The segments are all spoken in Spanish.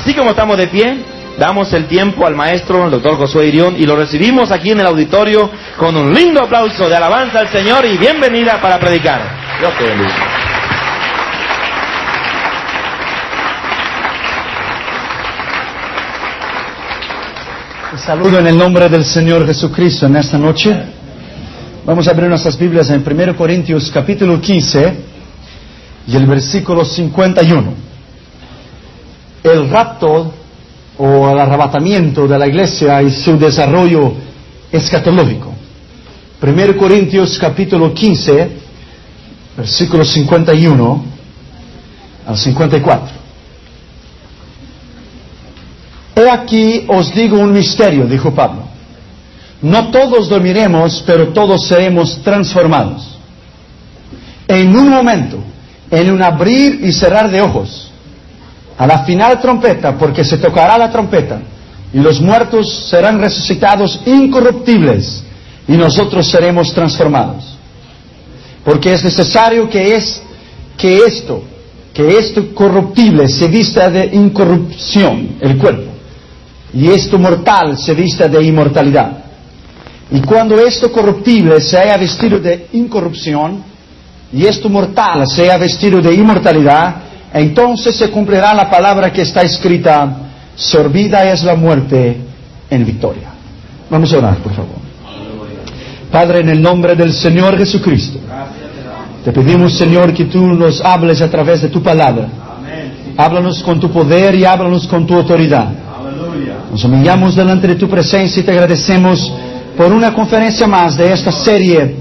Así como estamos de pie, damos el tiempo al maestro, el doctor Josué Irión, y lo recibimos aquí en el auditorio con un lindo aplauso de alabanza al Señor y bienvenida para predicar. Dios te bendiga. Saludo en el nombre del Señor Jesucristo en esta noche. Vamos a abrir nuestras Biblias en 1 Corintios capítulo 15 y el versículo 51. Rapto o el arrebatamiento de la iglesia y su desarrollo escatológico. 1 Corintios capítulo 15, versículo 51 al 54. He aquí os digo un misterio, dijo Pablo. No todos dormiremos, pero todos seremos transformados. En un momento, en un abrir y cerrar de ojos, a la final trompeta, porque se tocará la trompeta, y los muertos serán resucitados incorruptibles, y nosotros seremos transformados. Porque es necesario que es que esto, que esto corruptible se vista de incorrupción, el cuerpo y esto mortal se vista de inmortalidad. Y cuando esto corruptible se haya vestido de incorrupción, y esto mortal se haya vestido de inmortalidad, entonces se cumplirá la palabra que está escrita, sorbida es la muerte en victoria. Vamos a orar, por favor. Padre, en el nombre del Señor Jesucristo, te pedimos, Señor, que tú nos hables a través de tu palabra. Háblanos con tu poder y háblanos con tu autoridad. Nos humillamos delante de tu presencia y te agradecemos por una conferencia más de esta serie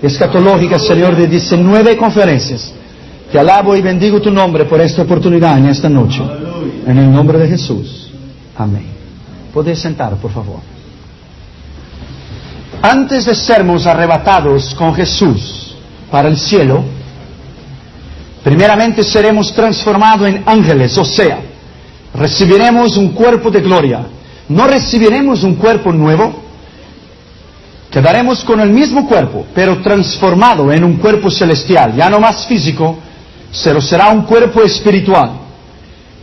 escatológica, Señor, de 19 conferencias. Te alabo y bendigo tu nombre por esta oportunidad en esta noche. En el nombre de Jesús. Amén. Podéis sentar, por favor. Antes de sermos arrebatados con Jesús para el cielo, primeramente seremos transformados en ángeles, o sea, recibiremos un cuerpo de gloria. No recibiremos un cuerpo nuevo, quedaremos con el mismo cuerpo, pero transformado en un cuerpo celestial, ya no más físico, pero será un cuerpo espiritual,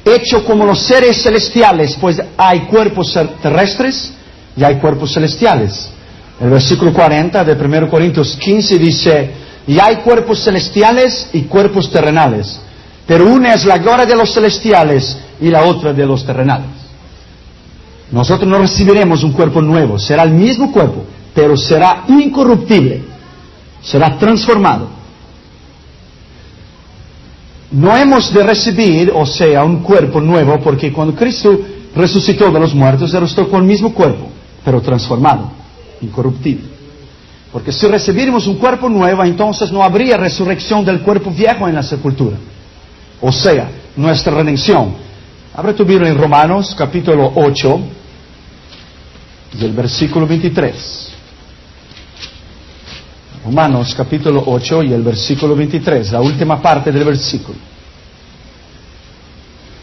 hecho como los seres celestiales, pues hay cuerpos terrestres y hay cuerpos celestiales. El versículo 40 de 1 Corintios 15 dice, y hay cuerpos celestiales y cuerpos terrenales, pero una es la gloria de los celestiales y la otra de los terrenales. Nosotros no recibiremos un cuerpo nuevo, será el mismo cuerpo, pero será incorruptible, será transformado. No hemos de recibir, o sea, un cuerpo nuevo, porque cuando Cristo resucitó de los muertos, Él resucitó con el mismo cuerpo, pero transformado, incorruptible. Porque si recibiremos un cuerpo nuevo, entonces no habría resurrección del cuerpo viejo en la sepultura. O sea, nuestra redención Abre tu Biblia en Romanos capítulo 8 y el versículo 23. Romanos capítulo 8 y el versículo 23, la última parte del versículo.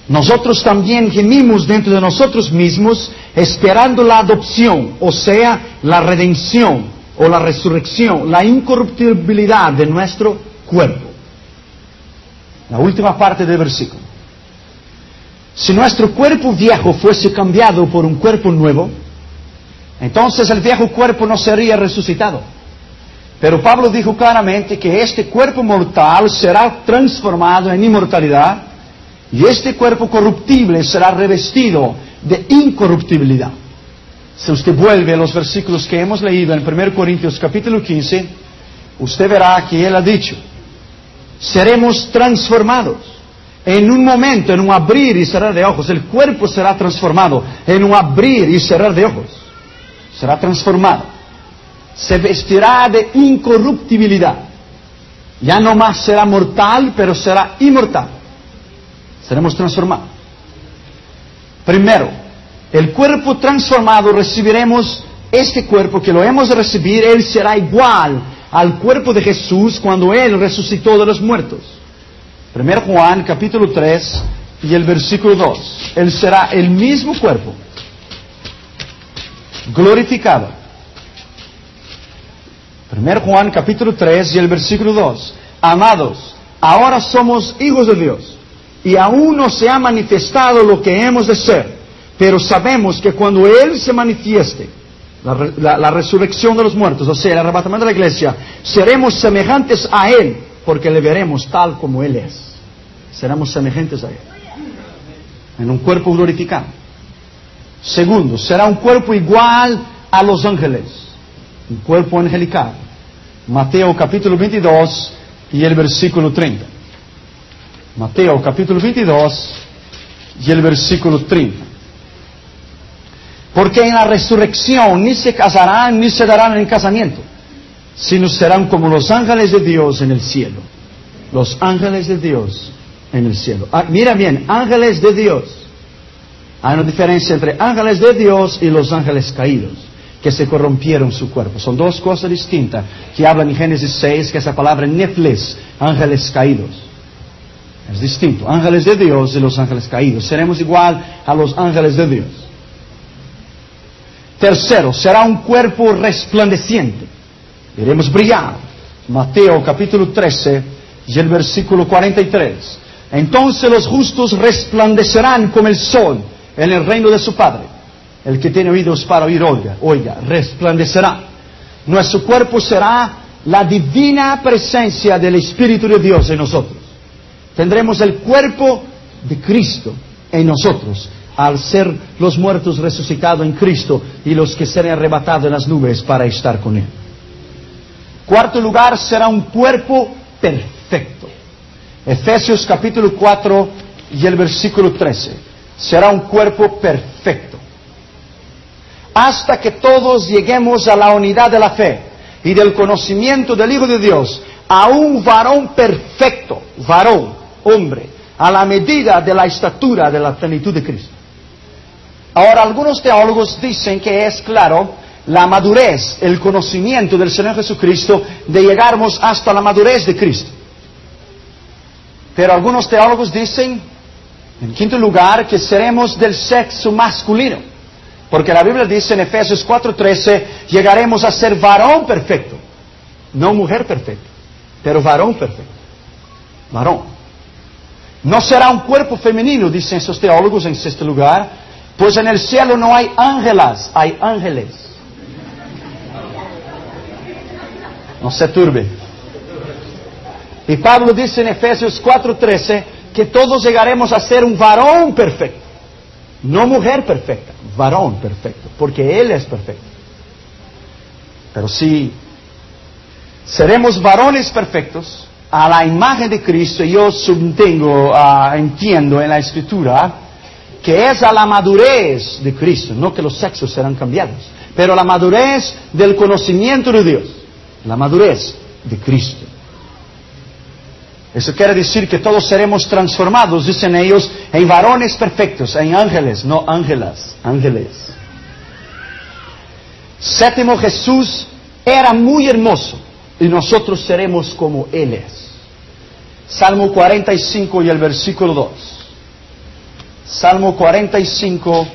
Nosotros también gemimos dentro de nosotros mismos esperando la adopción, o sea, la redención o la resurrección, la incorruptibilidad de nuestro cuerpo. La última parte del versículo. Si nuestro cuerpo viejo fuese cambiado por un cuerpo nuevo, entonces el viejo cuerpo no sería resucitado. Pero Pablo dijo claramente que este cuerpo mortal será transformado en inmortalidad y este cuerpo corruptible será revestido de incorruptibilidad. Si usted vuelve a los versículos que hemos leído en 1 Corintios capítulo 15, usted verá que él ha dicho, seremos transformados en un momento, en un abrir y cerrar de ojos, el cuerpo será transformado. En un abrir y cerrar de ojos, será transformado. Se vestirá de incorruptibilidad. Ya no más será mortal, pero será inmortal. Seremos transformados. Primero, el cuerpo transformado recibiremos este cuerpo que lo hemos de recibir, él será igual al cuerpo de Jesús cuando él resucitó de los muertos. 1 Juan capítulo 3 y el versículo 2. Él será el mismo cuerpo, glorificado. 1 Juan capítulo 3 y el versículo 2. Amados, ahora somos hijos de Dios. y aún no se ha manifestado lo que hemos de ser, pero sabemos que cuando Él se manifieste, la, la resurrección de los muertos, o sea, el arrebatamiento de la iglesia, seremos semejantes a Él, porque le veremos tal como Él es. Seremos semejantes a Él, en un cuerpo glorificado. Segundo, será un cuerpo igual a los ángeles, un cuerpo angelical. Mateo capítulo 22 y el versículo 30. Mateo capítulo 22 y el versículo 30. Porque en la resurrección ni se casarán ni se darán en casamiento, sino serán como los ángeles de Dios en el cielo. Los ángeles de Dios en el cielo. Ah, mira bien, ángeles de Dios. Hay una diferencia entre ángeles de Dios y los ángeles caídos, que se corrompieron su cuerpo. Son dos cosas distintas que hablan en Génesis 6, que es la palabra nefles, ángeles caídos. Es distinto, ángeles de Dios y los ángeles caídos. Seremos igual a los ángeles de Dios. Tercero, será un cuerpo resplandeciente. Iremos brillar. Mateo capítulo 13 y el versículo 43. Entonces los justos resplandecerán como el sol en el reino de su Padre. El que tiene oídos para oír, oiga, oiga, resplandecerá. Nuestro cuerpo será la divina presencia del Espíritu de Dios en nosotros. Tendremos el cuerpo de Cristo en nosotros al ser los muertos resucitados en Cristo y los que serán arrebatados en las nubes para estar con Él. Cuarto lugar, será un cuerpo perfecto. Efesios capítulo 4 y el versículo 13. Será un cuerpo perfecto. Hasta que todos lleguemos a la unidad de la fe y del conocimiento del Hijo de Dios, a un varón perfecto, varón, hombre, a la medida de la estatura de la plenitud de Cristo. Ahora, algunos teólogos dicen que es claro la madurez, el conocimiento del Señor Jesucristo, de llegarmos hasta la madurez de Cristo. Pero algunos teólogos dicen, en quinto lugar, que seremos del sexo masculino. Porque la Biblia dice en Efesios 4:13, llegaremos a ser varón perfecto. No mujer perfecta, pero varón perfecto. Varón. No será un cuerpo femenino, dicen esos teólogos en sexto lugar, pues en el cielo no hay ángelas, hay ángeles. No se turbe. Y Pablo dice en Efesios 4:13 que todos llegaremos a ser un varón perfecto. No mujer perfecta, varón perfecto, porque Él es perfecto. Pero si seremos varones perfectos a la imagen de Cristo, yo subtengo, ah, entiendo en la Escritura, que es a la madurez de Cristo, no que los sexos serán cambiados, pero la madurez del conocimiento de Dios, la madurez de Cristo. Eso quiere decir que todos seremos transformados, dicen ellos, en varones perfectos, en ángeles, no ángelas, ángeles. Séptimo, Jesús era muy hermoso y nosotros seremos como Él es. Salmo 45 y el versículo 2. Salmo 45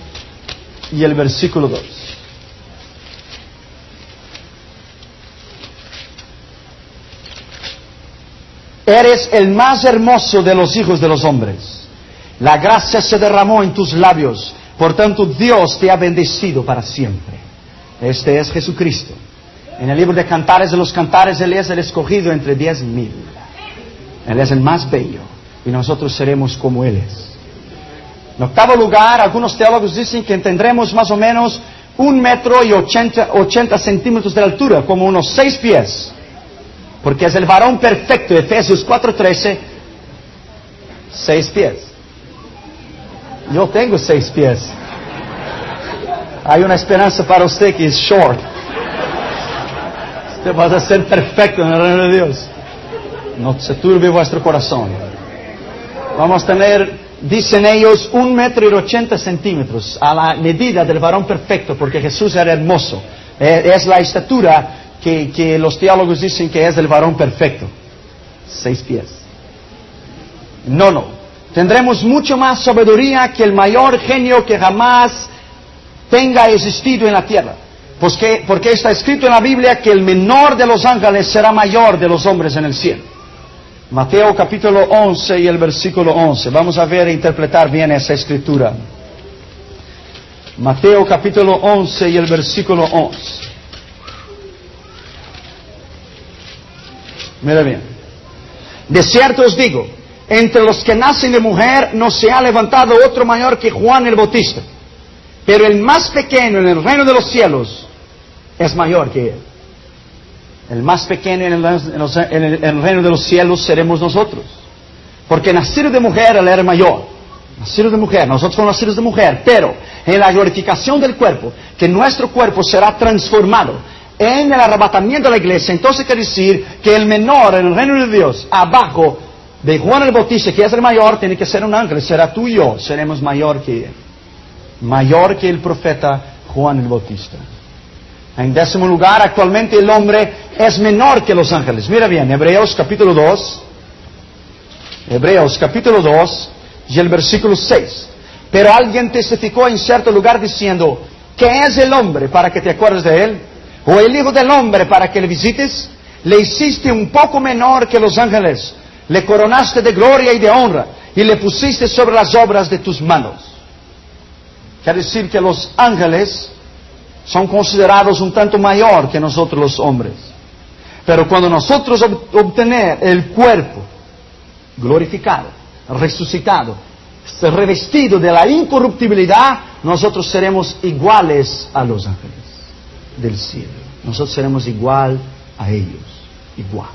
y el versículo 2. Eres el más hermoso de los hijos de los hombres. La gracia se derramó en tus labios. Por tanto, Dios te ha bendecido para siempre. Este es Jesucristo. En el libro de Cantares de los Cantares, Él es el escogido entre diez mil. Él es el más bello. Y nosotros seremos como Él es. En octavo lugar, algunos teólogos dicen que tendremos más o menos un metro y ochenta, ochenta centímetros de altura, como unos seis pies. Porque es el varón perfecto, Efesios 4:13, seis pies. Yo tengo seis pies. Hay una esperanza para usted que es short. Usted va a ser perfecto en el reino de Dios. No se turbe vuestro corazón. Vamos a tener, dicen ellos, un metro y ochenta centímetros a la medida del varón perfecto, porque Jesús era hermoso. Eh, Es la estatura que, que los teólogos dicen que es el varón perfecto. Seis pies. No, no. Tendremos mucho más sabiduría que el mayor genio que jamás tenga existido en la tierra. Pues que- porque está escrito en la Biblia que el menor de los ángeles será mayor de los hombres en el cielo. Mateo capítulo 11 y el versículo 11. Vamos a ver e interpretar bien esa escritura. Mateo capítulo 11 y el versículo 11. Mira bien. De cierto os digo, entre los que nacen de mujer no se ha levantado otro mayor que Juan el Bautista, pero el más pequeño en el reino de los cielos es mayor que él. El más pequeño en el, reino de los cielos seremos nosotros. Porque nacido de mujer, él era mayor. Nacido de mujer, nosotros somos nacidos de mujer. Pero en la glorificación del cuerpo, que nuestro cuerpo será transformado en el arrebatamiento de la iglesia, entonces quiere decir que el menor en el reino de Dios, abajo de Juan el Bautista, que es el mayor, tiene que ser un ángel. Será tú y yo, seremos mayor que él. Mayor que el profeta Juan el Bautista. En décimo lugar, actualmente el hombre es menor que los ángeles. Mira bien, Hebreos capítulo 2, Hebreos capítulo 2 y el versículo 6. Pero alguien testificó en cierto lugar diciendo, ¿qué es el hombre para que te acuerdes de él? ¿O el hijo del hombre para que le visites? Le hiciste un poco menor que los ángeles, le coronaste de gloria y de honra y le pusiste sobre las obras de tus manos. Quiere decir que los ángeles son considerados un tanto mayor que nosotros los hombres. Pero cuando nosotros obtener el cuerpo glorificado, resucitado, revestido de la incorruptibilidad, nosotros seremos iguales a los ángeles del cielo. Nosotros seremos igual a ellos, igual.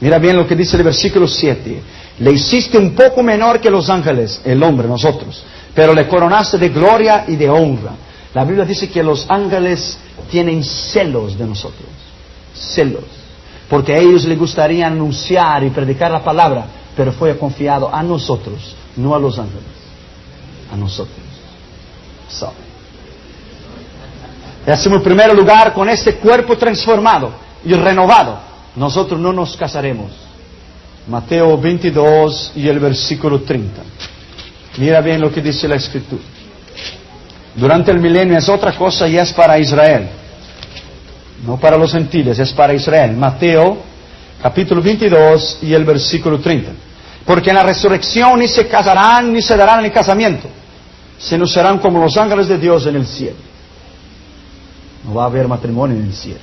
Mira bien lo que dice el versículo 7. Le hiciste un poco menor que los ángeles, el hombre, nosotros, pero le coronaste de gloria y de honra la Biblia dice que los ángeles tienen celos de nosotros, celos, porque a ellos les gustaría anunciar y predicar la palabra, pero fue confiado a nosotros, no a los ángeles, a nosotros. So. Décimo primer lugar, con este cuerpo transformado y renovado, nosotros no nos casaremos. Mateo 22 y el versículo 30. Mira bien lo que dice la escritura durante el milenio es otra cosa y es para Israel. No para los gentiles, es para Israel. Mateo capítulo 22 y el versículo 30. Porque en la resurrección ni se casarán ni se darán el casamiento, sino serán como los ángeles de Dios en el cielo. No va a haber matrimonio en el cielo.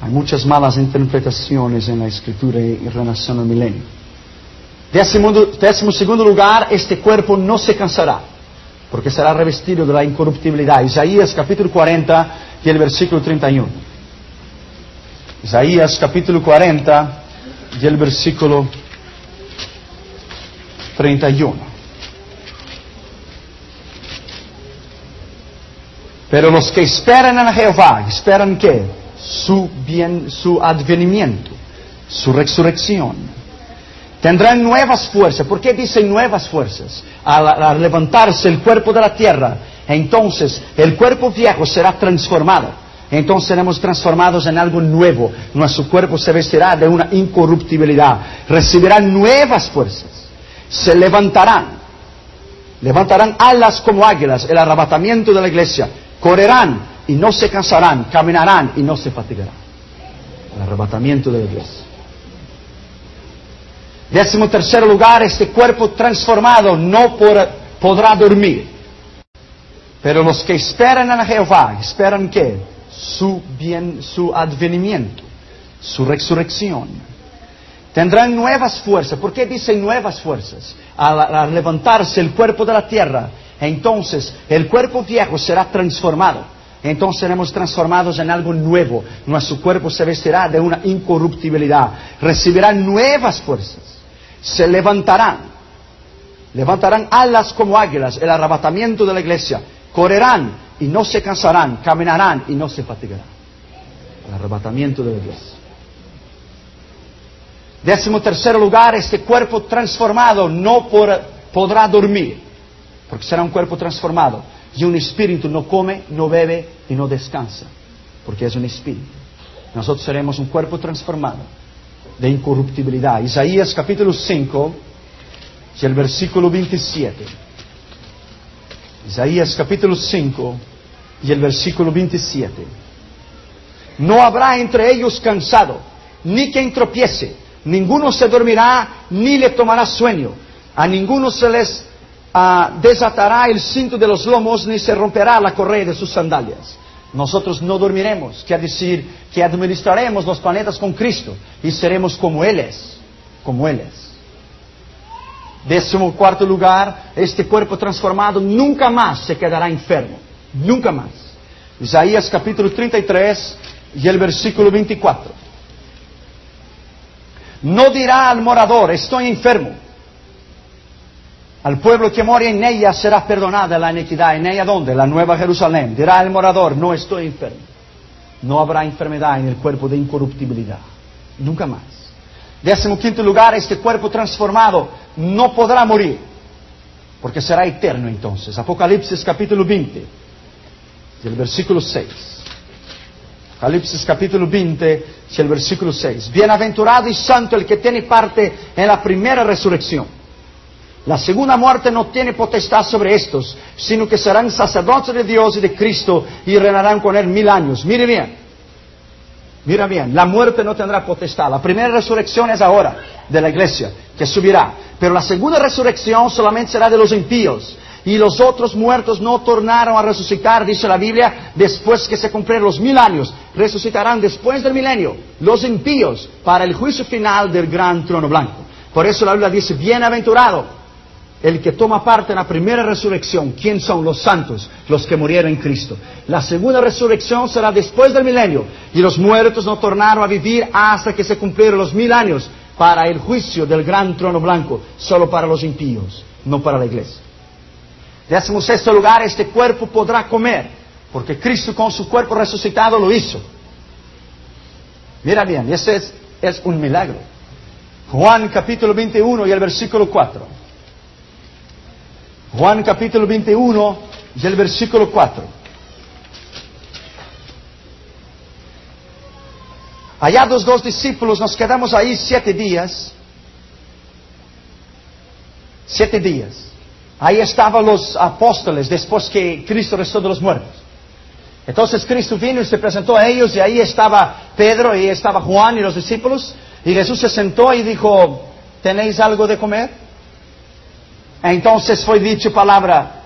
Hay muchas malas interpretaciones en la escritura y relación al milenio. Décimo, décimo segundo lugar, este cuerpo no se cansará porque será revestido de la incorruptibilidad. Isaías capítulo 40 y el versículo 31. Isaías capítulo 40 y el versículo 31. Pero los que esperan en Jehová, ¿esperan qué? Su bien, su advenimiento, su resurrección Tendrán nuevas fuerzas. ¿Por qué dice nuevas fuerzas? Al, levantarse el cuerpo de la tierra, entonces el cuerpo viejo será transformado. Entonces seremos transformados en algo nuevo. Nuestro cuerpo se vestirá de una incorruptibilidad. Recibirán nuevas fuerzas. Se levantarán. Levantarán alas como águilas. El arrebatamiento de la iglesia. Correrán y no se cansarán. Caminarán y no se fatigarán. El arrebatamiento de iglesia. Décimo tercer lugar, este cuerpo transformado no podrá dormir. Pero los que esperan a Jehová, esperan que su bien, su advenimiento, su resurrección. Tendrán nuevas fuerzas. ¿Por qué dicen nuevas fuerzas? Al, levantarse el cuerpo de la tierra, entonces el cuerpo viejo será transformado. Entonces seremos transformados en algo nuevo. Nuestro cuerpo se vestirá de una incorruptibilidad. Recibirá nuevas fuerzas se levantarán, levantarán alas como águilas, el arrebatamiento de la iglesia, correrán y no se cansarán, caminarán y no se fatigarán. El arrebatamiento de la iglesia. Décimo tercer lugar, este cuerpo transformado no podrá dormir, porque será un cuerpo transformado. Y un espíritu no come, no bebe y no descansa, porque es un espíritu. Nosotros seremos un cuerpo transformado de incorruptibilidad. Isaías capítulo 5 y el versículo 27. Isaías capítulo 5 y el versículo 27. No habrá entre ellos cansado, ni quien tropiece. Ninguno se dormirá, ni le tomará sueño. A ninguno se les ah, desatará el cinto de los lomos, ni se romperá la correa de sus sandalias. Nosotros no dormiremos, quiere decir que administraremos los planetas con Cristo y seremos como Él es, como Él es. Décimo cuarto lugar, este cuerpo transformado nunca más se quedará enfermo, nunca más. Isaías capítulo 33 y el versículo 24. No dirá al morador, estoy enfermo. Al pueblo que mora en ella será perdonada la iniquidad. ¿En ella dónde? La nueva Jerusalén. Dirá el morador, no estoy enfermo. No habrá enfermedad en el cuerpo de incorruptibilidad. Nunca más. Décimo quinto lugar, este cuerpo transformado no podrá morir, porque será eterno entonces. Apocalipsis capítulo 20, el versículo 6. Apocalipsis capítulo 20, el versículo 6. Bienaventurado y santo el que tiene parte en la primera resurrección. La segunda muerte no tiene potestad sobre estos, sino que serán sacerdotes de Dios y de Cristo y reinarán con él mil años. Mire bien, mira bien, la muerte no tendrá potestad. La primera resurrección es ahora de la iglesia, que subirá. Pero la segunda resurrección solamente será de los impíos. Y los otros muertos no tornaron a resucitar, dice la Biblia, después que se cumplieron los mil años. Resucitarán después del milenio los impíos para el juicio final del gran trono blanco. Por eso la Biblia dice, bienaventurado el que toma parte en la primera resurrección, ¿quién son los santos? Los que murieron en Cristo. La segunda resurrección será después del milenio y los muertos no tornaron a vivir hasta que se cumplieron los mil años para el juicio del gran trono blanco, solo para los impíos, no para la iglesia. Décimo sexto lugar, este cuerpo podrá comer, porque Cristo con su cuerpo resucitado lo hizo. Mira bien, ese es, es un milagro. Juan capítulo 21 y el versículo 4. Juan capítulo 21 y el versículo 4. Hallados dos discípulos, nos quedamos ahí siete días. Siete días. Ahí estaban los apóstoles después que Cristo restó de los muertos. Entonces Cristo vino y se presentó a ellos y ahí estaba Pedro y estaba Juan y los discípulos. Y Jesús se sentó y dijo, ¿tenéis algo de comer? Entonces fue dicho palabra,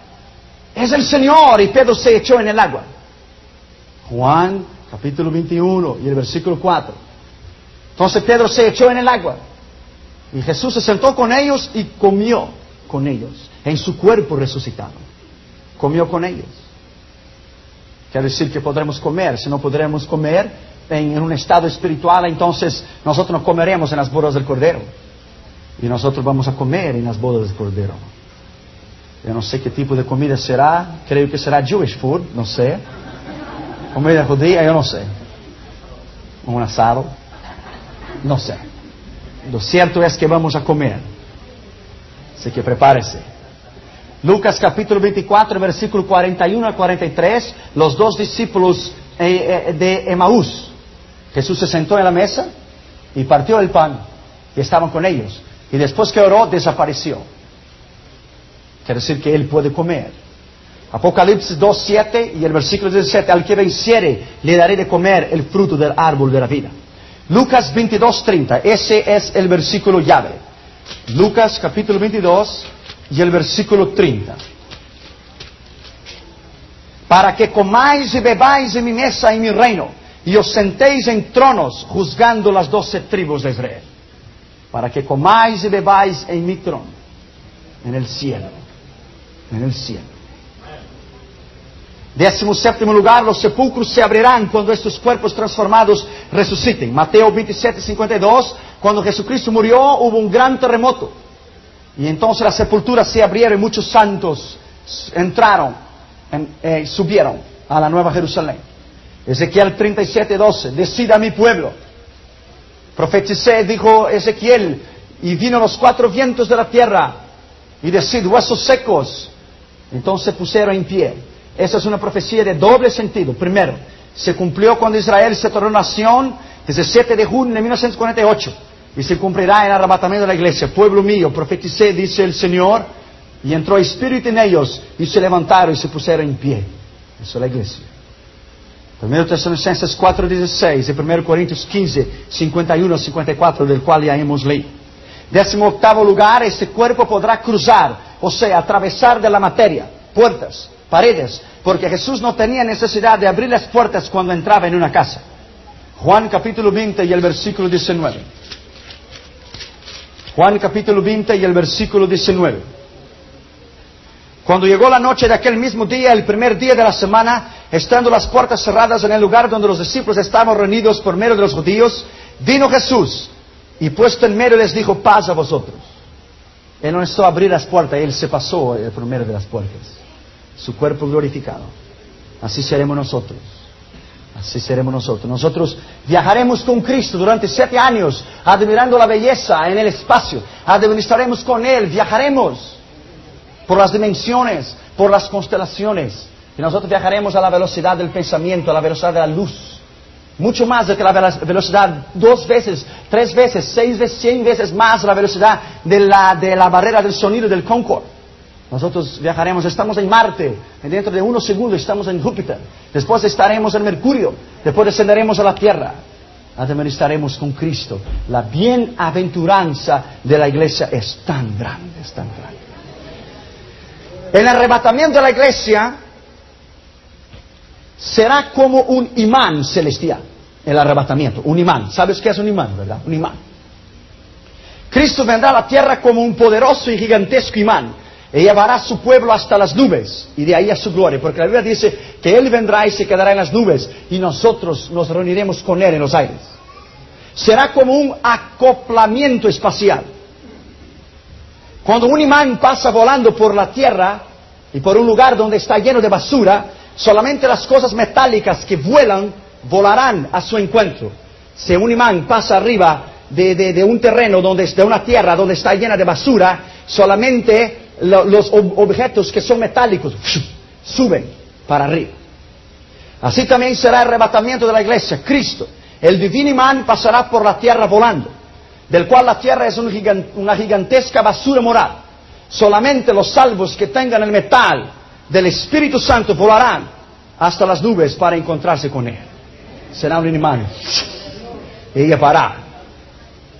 es el Señor, y Pedro se echó en el agua. Juan capítulo 21 y el versículo 4. Entonces Pedro se echó en el agua. Y Jesús se sentó con ellos y comió con ellos, en su cuerpo resucitado. Comió con ellos. Quiere decir que podremos comer, si no podremos comer en, un estado espiritual, entonces nosotros no comeremos en las bodas del Cordero. Y nosotros vamos a comer en las bodas del Cordero. Yo no sé qué tipo de comida será, creo que será Jewish food, no sé. Comida judía, yo no sé. Un asado, no sé. Lo cierto es que vamos a comer. Así que prepárese. Lucas capítulo 24, versículo 41 a 43, los dos discípulos eh, eh, de Emaús. Jesús se sentó en la mesa y partió el pan y estaban con ellos. Y después que oró, desapareció. Quiere decir que él puede comer. Apocalipsis 2.7 y el versículo 17, al que venciere le daré de comer el fruto del árbol de la vida. Lucas 22.30, ese es el versículo llave. Lucas capítulo 22 y el versículo 30. Para que comáis y bebáis en mi mesa y mi reino, y os sentéis en tronos juzgando las doce tribus de Israel para que comáis y bebáis en mi trono, en el cielo, en el cielo. Décimo séptimo lugar, los sepulcros se abrirán cuando estos cuerpos transformados resuciten. Mateo 27, 52, cuando Jesucristo murió hubo un gran terremoto. Y entonces las sepulturas se abrieron y muchos santos entraron, eh, subieron a la Nueva Jerusalén. Ezequiel 37, 12, decida mi pueblo Profeticé, dijo Ezequiel, y vino los cuatro vientos de la tierra y decid, huesos secos. Entonces pusieron en pie. Esa es una profecía de doble sentido. Primero, se cumplió cuando Israel se tornó nación, 17 de junio de 1948, y se cumplirá en el arrebatamiento de la iglesia. Pueblo mío, profeticé, dice el Señor, y entró espíritu en ellos, y se levantaron y se pusieron en pie. Eso es la iglesia. 1 Tesalonicenses 4:16 y 1 Corintios 15, 51 54, del cual ya hemos leído. Décimo octavo lugar, este cuerpo podrá cruzar, o sea, atravesar de la materia, puertas, paredes, porque Jesús no tenía necesidad de abrir las puertas cuando entraba en una casa. Juan capítulo 20 y el versículo 19. Juan capítulo 20 y el versículo 19. Cuando llegó la noche de aquel mismo día, el primer día de la semana, estando las puertas cerradas en el lugar donde los discípulos estaban reunidos por medio de los judíos, vino Jesús y puesto en medio les dijo, paz a vosotros. Él no necesitó abrir las puertas, Él se pasó el primero de las puertas. Su cuerpo glorificado. Así seremos nosotros. Así seremos nosotros. Nosotros viajaremos con Cristo durante siete años, admirando la belleza en el espacio. Administraremos con Él, viajaremos por las dimensiones, por las constelaciones. Nosotros viajaremos a la velocidad del pensamiento, a la velocidad de la luz. Mucho más de que la velocidad, dos veces, tres veces, seis veces, cien veces más la velocidad de la, de la barrera del sonido del Concorde. Nosotros viajaremos, estamos en Marte, dentro de unos segundos estamos en Júpiter, después estaremos en Mercurio, después descenderemos a la Tierra, administraremos con Cristo. La bienaventuranza de la iglesia es tan grande, es tan grande. El arrebatamiento de la iglesia será como un imán celestial. El arrebatamiento, un imán. ¿Sabes qué es un imán, verdad? Un imán. Cristo vendrá a la tierra como un poderoso y gigantesco imán y llevará a su pueblo hasta las nubes y de ahí a su gloria, porque la Biblia dice que Él vendrá y se quedará en las nubes y nosotros nos reuniremos con Él en los aires. Será como un acoplamiento espacial. Cuando un imán pasa volando por la tierra y por un lugar donde está lleno de basura, solamente las cosas metálicas que vuelan volarán a su encuentro. Si un imán pasa arriba de, un terreno, donde, de una tierra donde está llena de basura, solamente los objetos que son metálicos suben para arriba. Así también será el arrebatamiento de la iglesia. Cristo, el divino imán, pasará por la tierra volando del cual la tierra es una gigantesca basura moral. Solamente los salvos que tengan el metal del Espíritu Santo volarán hasta las nubes para encontrarse con Él. Será un imán. Y llevará.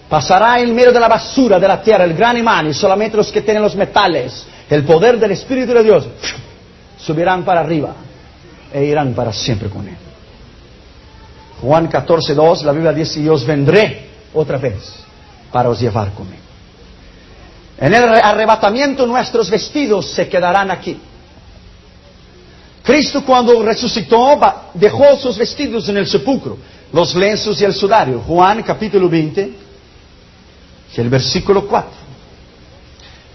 Pasará en medio de la basura de la tierra el gran imán y solamente los que tienen los metales, el poder del Espíritu de Dios, subirán para arriba e irán para siempre con Él. Juan 14, 2, la Biblia dice, yo vendré otra vez para os llevar conmigo. En el arrebatamiento nuestros vestidos se quedarán aquí. Cristo cuando resucitó dejó sus vestidos en el sepulcro, los lenzos y el sudario. Juan capítulo 20, el versículo 4.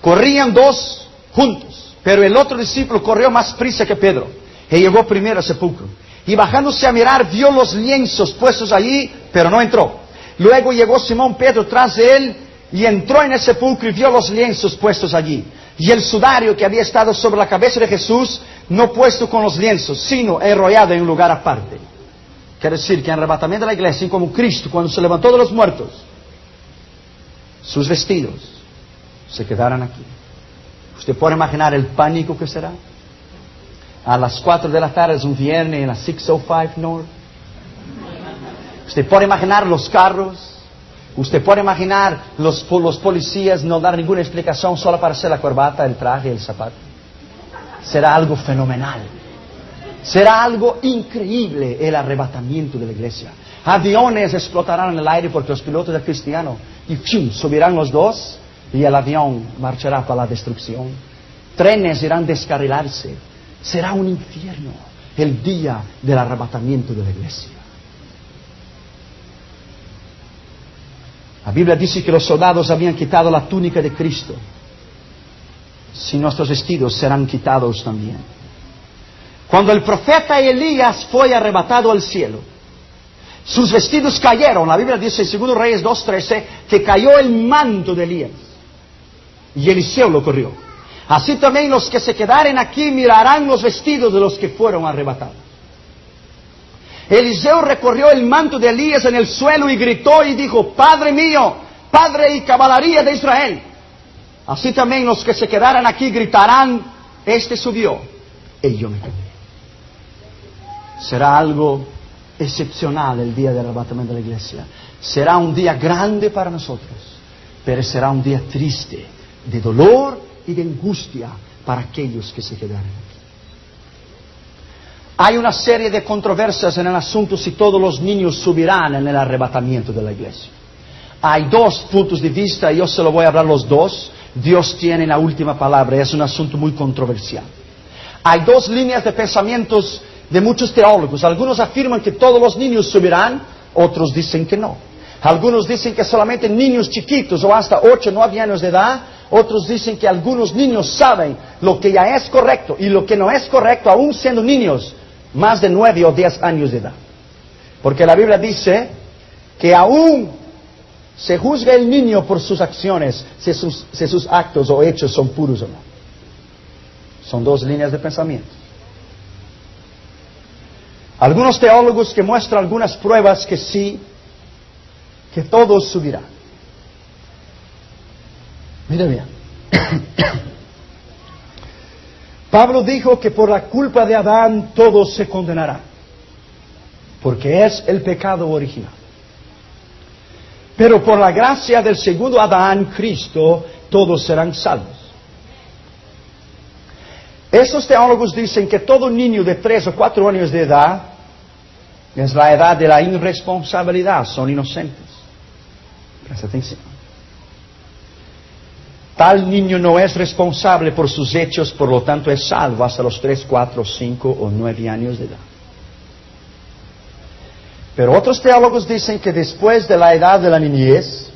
Corrían dos juntos, pero el otro discípulo corrió más prisa que Pedro y llegó primero al sepulcro. Y bajándose a mirar vio los lienzos puestos allí, pero no entró. Luego llegó Simón Pedro tras de él y entró en el sepulcro y vio los lienzos puestos allí. Y el sudario que había estado sobre la cabeza de Jesús, no puesto con los lienzos, sino enrollado en un lugar aparte. Quiere decir que en el arrebatamiento de la iglesia, como Cristo, cuando se levantó de los muertos, sus vestidos se quedaron aquí. ¿Usted puede imaginar el pánico que será? A las 4 de la tarde es un viernes en la 605 North Usted puede imaginar los carros, usted puede imaginar los, los policías no dar ninguna explicación solo para hacer la corbata, el traje, el zapato. Será algo fenomenal. Será algo increíble el arrebatamiento de la iglesia. Aviones explotarán en el aire porque los pilotos de cristiano y subirán los dos y el avión marchará para la destrucción. Trenes irán a descarrilarse. Será un infierno el día del arrebatamiento de la iglesia. La Biblia dice que los soldados habían quitado la túnica de Cristo. Si nuestros vestidos serán quitados también. Cuando el profeta Elías fue arrebatado al cielo, sus vestidos cayeron. La Biblia dice en 2 Reyes 2.13 que cayó el manto de Elías. Y Eliseo lo corrió. Así también los que se quedaren aquí mirarán los vestidos de los que fueron arrebatados. Eliseo recorrió el manto de Elías en el suelo y gritó y dijo, Padre mío, Padre y caballería de Israel. Así también los que se quedaran aquí gritarán, este subió y yo me quedé. Será algo excepcional el día del arrebatamiento de la iglesia. Será un día grande para nosotros, pero será un día triste, de dolor y de angustia para aquellos que se quedaron. Hay una serie de controversias en el asunto si todos los niños subirán en el arrebatamiento de la iglesia. Hay dos puntos de vista, yo se lo voy a hablar los dos. Dios tiene la última palabra, es un asunto muy controversial. Hay dos líneas de pensamientos de muchos teólogos. Algunos afirman que todos los niños subirán, otros dicen que no. Algunos dicen que solamente niños chiquitos o hasta 8 o 9 años de edad. Otros dicen que algunos niños saben lo que ya es correcto y lo que no es correcto, aún siendo niños más de 9 o 10 años de edad. Porque la Biblia dice que aún se juzga el niño por sus acciones, si sus, si sus actos o hechos son puros o no. Son dos líneas de pensamiento. Algunos teólogos que muestran algunas pruebas que sí, que todos subirán. Mira bien. Pablo dijo que por la culpa de Adán todos se condenarán, porque es el pecado original. Pero por la gracia del segundo Adán, Cristo, todos serán salvos. Estos teólogos dicen que todo niño de tres o cuatro años de edad es la edad de la irresponsabilidad, son inocentes. Presta atención. Tal niño no es responsable por sus hechos, por lo tanto es salvo hasta los tres, cuatro, cinco o nueve años de edad. Pero otros teólogos dicen que después de la edad de la niñez,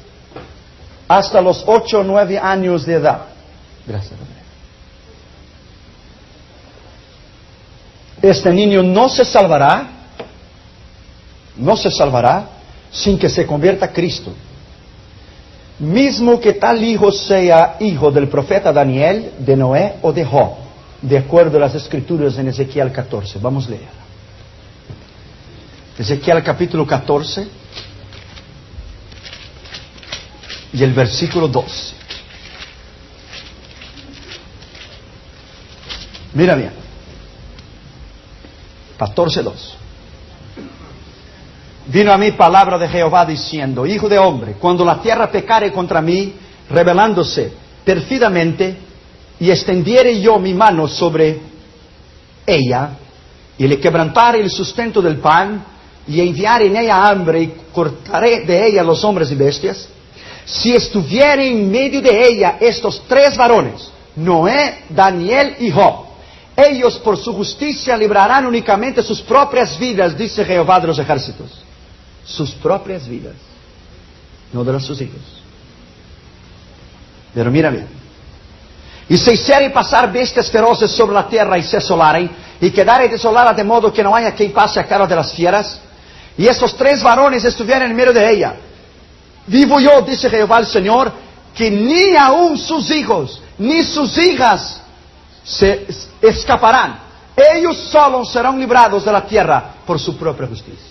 hasta los ocho o nueve años de edad, gracias, este niño no se salvará, no se salvará sin que se convierta a Cristo. Mismo que tal hijo sea hijo del profeta Daniel, de Noé o de Job, de acuerdo a las escrituras en Ezequiel 14. Vamos a leer. Ezequiel capítulo 14 y el versículo 12. Mira bien. 14.2. Vino a mí palabra de Jehová diciendo, Hijo de hombre, cuando la tierra pecare contra mí, rebelándose perfidamente, y extendiere yo mi mano sobre ella, y le quebrantare el sustento del pan, y enviare en ella hambre, y cortaré de ella los hombres y bestias, si estuviere en medio de ella estos tres varones, Noé, Daniel y Job, ellos por su justicia librarán únicamente sus propias vidas, dice Jehová de los ejércitos. Sus propias vidas, no de los sus hijos. Pero mira bien. Y se hiciere pasar bestias feroces sobre la tierra y se asolaren, y quedare desolada de modo que no haya quien pase a cara de las fieras, y esos tres varones estuvieran en medio de ella. Vivo yo, dice Jehová el Señor, que ni aun sus hijos, ni sus hijas se escaparán. Ellos solos serán librados de la tierra por su propia justicia.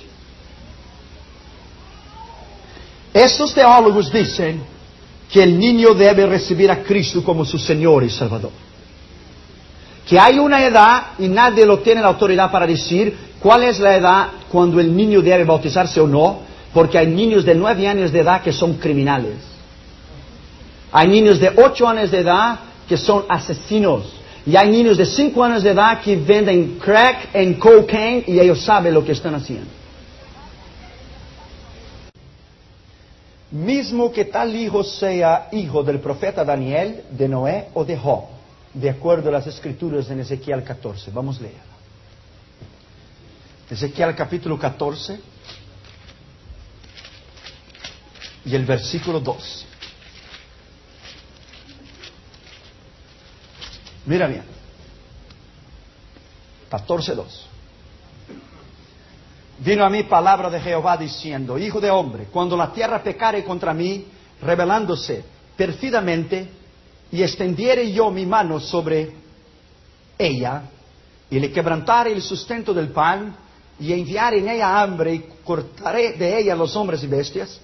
Estos teólogos dicen que el niño debe recibir a Cristo como su Señor y Salvador. Que hay una edad y nadie lo tiene la autoridad para decir cuál es la edad cuando el niño debe bautizarse o no, porque hay niños de nueve años de edad que son criminales. Hay niños de ocho años de edad que son asesinos. Y hay niños de 5 años de edad que venden crack en cocaine y ellos saben lo que están haciendo. Mismo que tal hijo sea hijo del profeta Daniel, de Noé o de Job, de acuerdo a las escrituras en Ezequiel 14. Vamos a leer. Ezequiel capítulo 14 y el versículo 2. Mira bien. 14.2. Vino a mí palabra de Jehová diciendo, Hijo de hombre, cuando la tierra pecare contra mí, rebelándose perfidamente, y extendiere yo mi mano sobre ella, y le quebrantare el sustento del pan, y enviare en ella hambre, y cortaré de ella los hombres y bestias,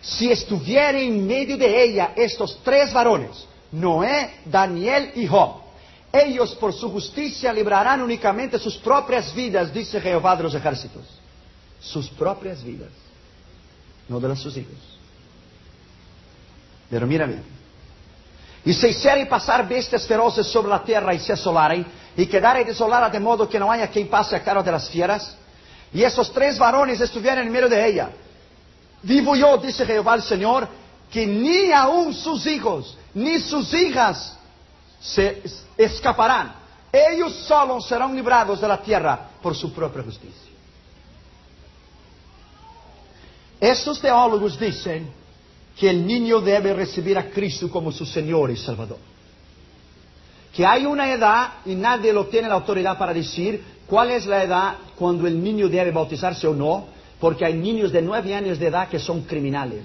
si estuviere en medio de ella estos tres varones, Noé, Daniel y Job, ellos por su justicia librarán únicamente sus propias vidas, dice Jehová de los ejércitos. Sus propias vidas, no de las sus hijos. Pero mira bien. Y se hiciere pasar bestias feroces sobre la tierra y se asolaren, y quedare desolada de modo que no haya quien pase a cargo de las fieras. Y esos tres varones estuvieran en medio de ella. Vivo yo, dice Jehová el Señor, que ni aun sus hijos, ni sus hijas se escaparán. Ellos solos serán librados de la tierra por su propia justicia. Estos teólogos dicen que el niño debe recibir a Cristo como su Señor y Salvador. Que hay una edad y nadie lo tiene la autoridad para decir cuál es la edad cuando el niño debe bautizarse o no, porque hay niños de nueve años de edad que son criminales.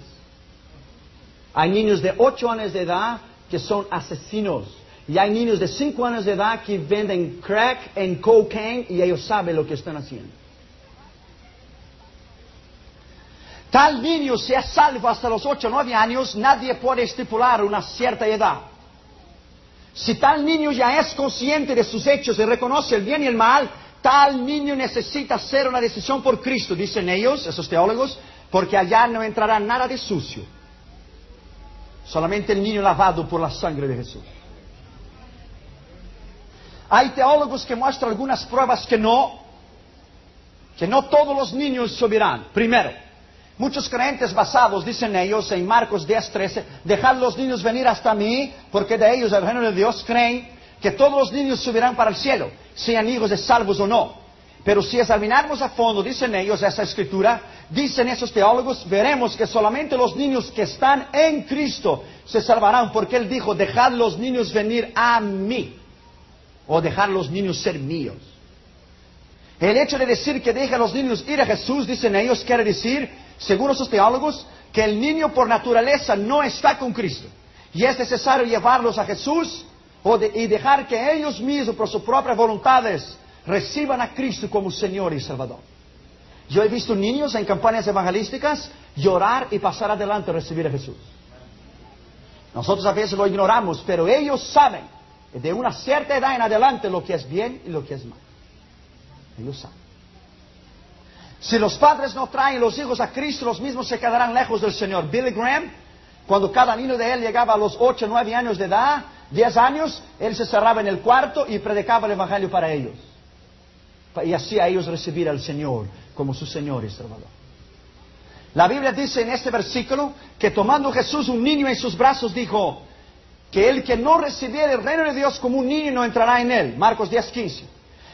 Hay niños de ocho años de edad que son asesinos. Y hay niños de cinco años de edad que venden crack en cocaine y ellos saben lo que están haciendo. Tal niño si es salvo hasta los 8 o 9 años, nadie puede estipular una cierta edad. Si tal niño ya es consciente de sus hechos y reconoce el bien y el mal, tal niño necesita hacer una decisión por Cristo, dicen ellos, esos teólogos, porque allá no entrará nada de sucio. Solamente el niño lavado por la sangre de Jesús. Hay teólogos que muestran algunas pruebas que no, que no todos los niños subirán. Primero, Muchos creyentes basados, dicen ellos en Marcos 10, 13, dejad los niños venir hasta mí, porque de ellos el reino de Dios creen que todos los niños subirán para el cielo, sean hijos de salvos o no. Pero si examinamos a fondo, dicen ellos, esa escritura, dicen esos teólogos, veremos que solamente los niños que están en Cristo se salvarán, porque Él dijo, dejad los niños venir a mí, o dejad los niños ser míos. El hecho de decir que deja a los niños ir a Jesús, dicen ellos, quiere decir según esos teólogos, que el niño por naturaleza no está con Cristo. Y es necesario llevarlos a Jesús y dejar que ellos mismos, por sus propias voluntades, reciban a Cristo como Señor y Salvador. Yo he visto niños en campañas evangelísticas llorar y pasar adelante a recibir a Jesús. Nosotros a veces lo ignoramos, pero ellos saben de una cierta edad en adelante lo que es bien y lo que es mal. Ellos saben. Si los padres no traen los hijos a Cristo, los mismos se quedarán lejos del Señor. Billy Graham, cuando cada niño de él llegaba a los 8, 9 años de edad, 10 años, él se cerraba en el cuarto y predicaba el Evangelio para ellos. Y así a ellos recibir al Señor como su Señor y Salvador. La Biblia dice en este versículo que tomando Jesús un niño en sus brazos dijo que el que no recibiera el reino de Dios como un niño no entrará en él. Marcos 10, 15.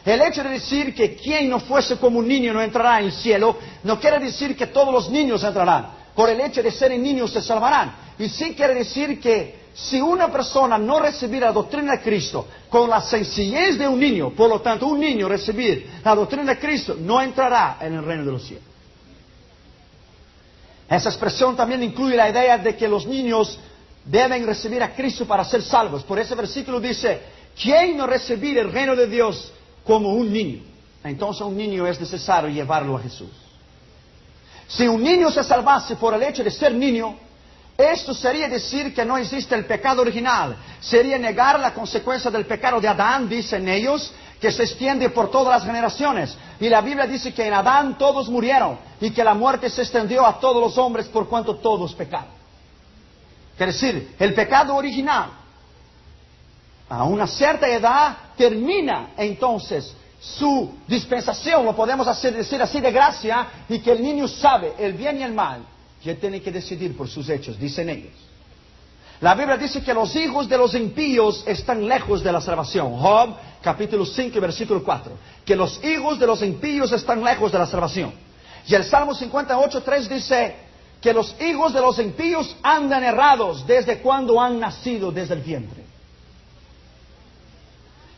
El hecho de decir que quien no fuese como un niño no entrará en el cielo, no quiere decir que todos los niños entrarán. Por el hecho de ser niños se salvarán. Y sí quiere decir que si una persona no recibiera la doctrina de Cristo con la sencillez de un niño, por lo tanto un niño recibir la doctrina de Cristo, no entrará en el reino de los cielos. Esa expresión también incluye la idea de que los niños deben recibir a Cristo para ser salvos. Por ese versículo dice, ¿quién no recibir el reino de Dios como un niño. Entonces un niño es necesario llevarlo a Jesús. Si un niño se salvase por el hecho de ser niño, esto sería decir que no existe el pecado original. Sería negar la consecuencia del pecado de Adán, dicen ellos, que se extiende por todas las generaciones. Y la Biblia dice que en Adán todos murieron y que la muerte se extendió a todos los hombres por cuanto todos pecaron. Quiere decir, el pecado original a una cierta edad termina entonces su dispensación, lo podemos hacer, decir así de gracia, y que el niño sabe el bien y el mal, que tiene que decidir por sus hechos, dicen ellos. La Biblia dice que los hijos de los impíos están lejos de la salvación. Job, capítulo 5, versículo 4. Que los hijos de los impíos están lejos de la salvación. Y el Salmo 58, 3 dice que los hijos de los impíos andan errados desde cuando han nacido desde el vientre.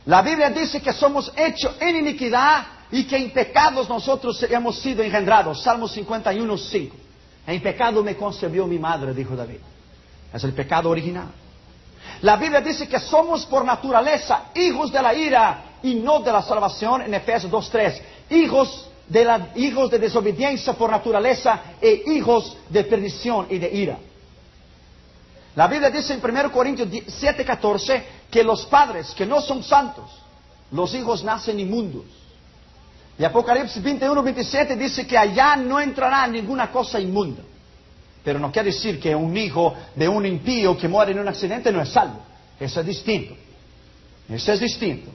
La Biblia dice que somos hechos en iniquidad y que en pecados nosotros hemos sido engendrados. Salmo 51, 5. En pecado me concebió mi madre, dijo David. Es el pecado original. La Biblia dice que somos por naturaleza hijos de la ira y no de la salvación en Efesios 2.3. Hijos de, hijos de desobediencia por naturaleza e hijos de perdición y de ira. La Biblia dice en 1 Corintios 7:14 que los padres que no son santos, los hijos nacen inmundos. Y Apocalipsis 21, 27 dice que allá no entrará ninguna cosa inmunda. Pero no quiere decir que un hijo de un impío que muere en un accidente no es salvo. Eso es distinto. Eso es distinto.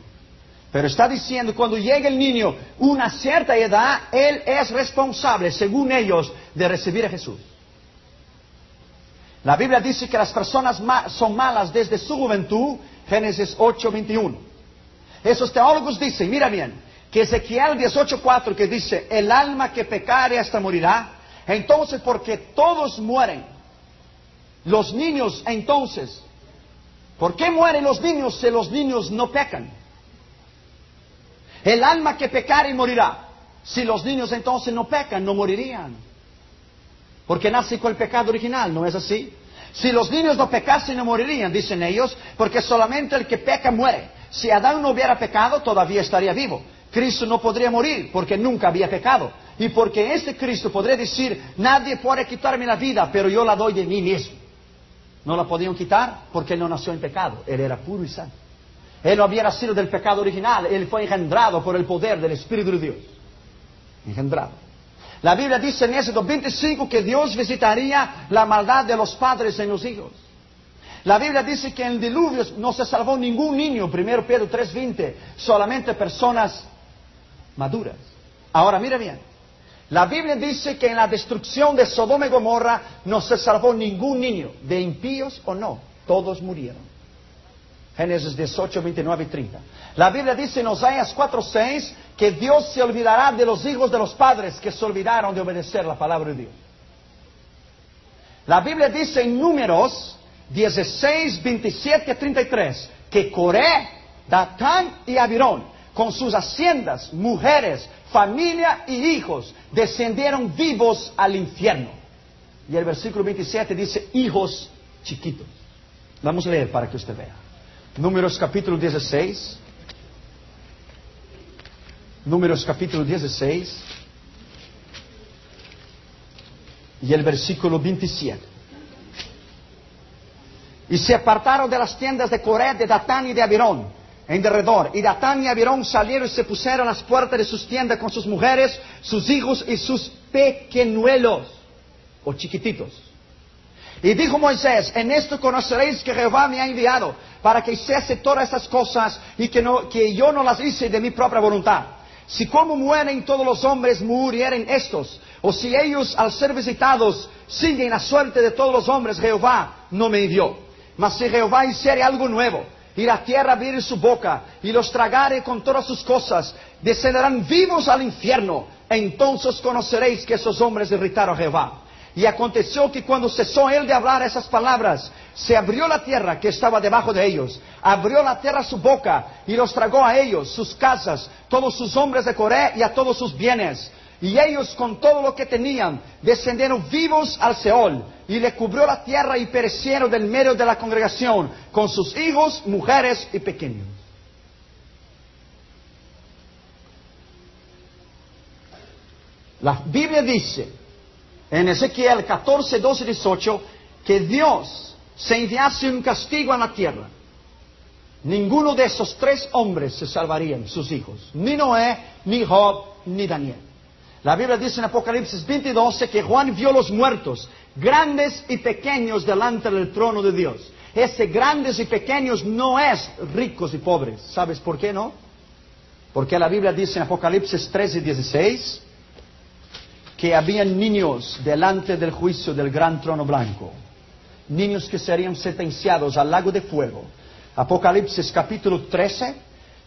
Pero está diciendo, cuando llegue el niño una cierta edad, él es responsable, según ellos, de recibir a Jesús. La Biblia dice que las personas son malas desde su juventud, Génesis 8, 21. Esos teólogos dicen, mira bien, que Ezequiel 18.4 que dice, el alma que pecare hasta morirá, entonces porque todos mueren, los niños entonces, ¿por qué mueren los niños si los niños no pecan? El alma que pecare morirá, si los niños entonces no pecan, no morirían. Porque nace con el pecado original, ¿no es así? Si los niños no pecasen, no morirían, dicen ellos, porque solamente el que peca muere. Si Adán no hubiera pecado, todavía estaría vivo. Cristo no podría morir porque nunca había pecado. Y porque este Cristo podría decir, nadie puede quitarme la vida, pero yo la doy de mí mismo. No la podían quitar porque no nació en pecado, él era puro y santo. Él no había nacido del pecado original, él fue engendrado por el poder del Espíritu de Dios. Engendrado. La Biblia dice en Éxodo 25 que Dios visitaría la maldad de los padres en los hijos. La Biblia dice que en el diluvio no se salvó ningún niño, 1 Pedro 3:20, solamente personas maduras. Ahora, mira bien, la Biblia dice que en la destrucción de Sodoma y Gomorra no se salvó ningún niño, de impíos o no, todos murieron. Génesis 18, 29 y 30. La Biblia dice en Oseas 4:6 que Dios se olvidará de los hijos de los padres que se olvidaron de obedecer la palabra de Dios. La Biblia dice en Números 16, 27 33 que Coré, Datán y Abirón, con sus haciendas, mujeres, familia y hijos, descendieron vivos al infierno. Y el versículo 27 dice hijos chiquitos. Vamos a leer para que usted vea. Números capítulo 16. Números capítulo 16. Y el versículo 27. Y se apartaron de las tiendas de Coré, de Datán y de Abirón, en derredor. Y Datán y Abirón salieron y se pusieron a las puertas de sus tiendas con sus mujeres, sus hijos y sus pequeñuelos, o chiquititos. Y dijo Moisés, en esto conoceréis que Jehová me ha enviado para que hiciese todas estas cosas y que, yo no las hice de mi propia voluntad. Si como mueren todos los hombres, murieren estos. O si ellos al ser visitados siguen la suerte de todos los hombres, Jehová no me envió. Mas si Jehová hiciere algo nuevo, y la tierra abriere su boca, y los tragare con todas sus cosas, descenderán vivos al infierno. Entonces conoceréis que esos hombres irritaron a Jehová. Y aconteció que cuando cesó él de hablar esas palabras, se abrió la tierra que estaba debajo de ellos, abrió la tierra su boca y los tragó a ellos, sus casas, todos sus hombres de Coré y a todos sus bienes. Y ellos con todo lo que tenían descendieron vivos al Seol y le cubrió la tierra y perecieron del medio de la congregación con sus hijos, mujeres y pequeños. La Biblia dice en Ezequiel 14, 12 18 que Dios se enviase un castigo a la tierra. Ninguno de esos tres hombres se salvarían, sus hijos. Ni Noé, ni Job, ni Daniel. La Biblia dice en Apocalipsis 22 que Juan vio los muertos, grandes y pequeños, delante del trono de Dios. Ese grandes y pequeños no es ricos y pobres. ¿Sabes por qué no? Porque la Biblia dice en Apocalipsis 13 y 16 que habían niños delante del juicio del gran trono blanco, niños que serían sentenciados al lago de fuego. Apocalipsis capítulo 13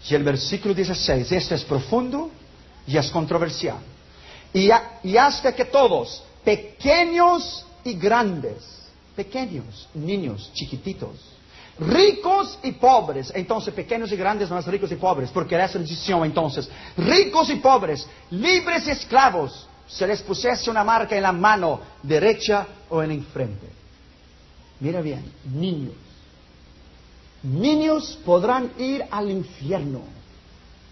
y el versículo 16. Este es profundo y es controversial. Y, y hasta que todos, pequeños y grandes, pequeños, niños, chiquititos, ricos y pobres. Entonces, pequeños y grandes no es ricos y pobres, porque esa decisión entonces. Ricos y pobres, libres y esclavos, se les pusiese una marca en la mano derecha o en la frente. Mira bien, niños. Niños podrán ir al infierno,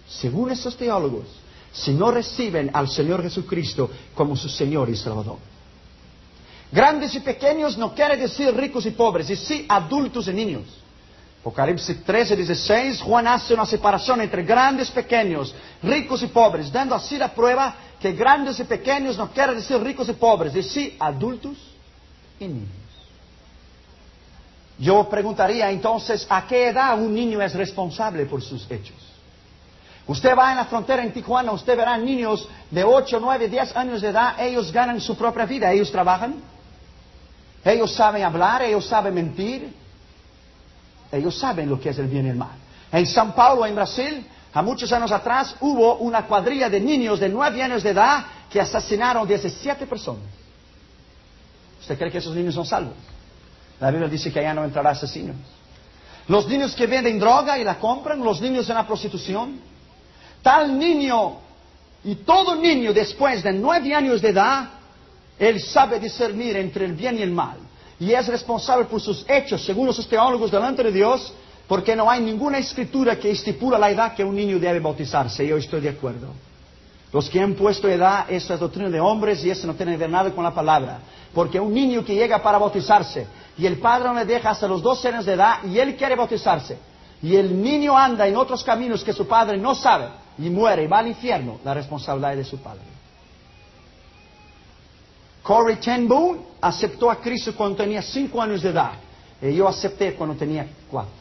según esos teólogos, si no reciben al Señor Jesucristo como su Señor y Salvador. Grandes y pequeños no quiere decir ricos y pobres, y sí adultos y niños. Apocalipsis 13, 16, Juan hace una separación entre grandes y pequeños, ricos y pobres, dando así la prueba que grandes y pequeños no quiere decir ricos y pobres, decir adultos y niños. Yo preguntaría entonces, ¿a qué edad un niño es responsable por sus hechos? Usted va en la frontera en Tijuana, usted verá niños de 8, 9, 10 años de edad, ellos ganan su propia vida, ellos trabajan, ellos saben hablar, ellos saben mentir, ellos saben lo que es el bien y el mal. En San Paulo, en Brasil, a muchos años atrás, hubo una cuadrilla de niños de nueve años de edad que asesinaron 17 personas. ¿Usted cree que esos niños son salvos? La Biblia dice que allá no entrará asesinos. Los niños que venden droga y la compran, los niños en la prostitución. Tal niño y todo niño después de nueve años de edad, él sabe discernir entre el bien y el mal y es responsable por sus hechos, según los teólogos, delante de Dios, porque no hay ninguna escritura que estipula la edad que un niño debe bautizarse. Yo estoy de acuerdo. Los que han puesto edad, eso es doctrina de hombres y eso no tiene que ver nada con la palabra. Porque un niño que llega para bautizarse y el padre no le deja hasta los 12 años de edad y él quiere bautizarse y el niño anda en otros caminos que su padre no sabe y muere y va al infierno, la responsabilidad es de su padre. Corey Ten Boom aceptó a Cristo cuando tenía cinco años de edad. Y yo acepté cuando tenía cuatro.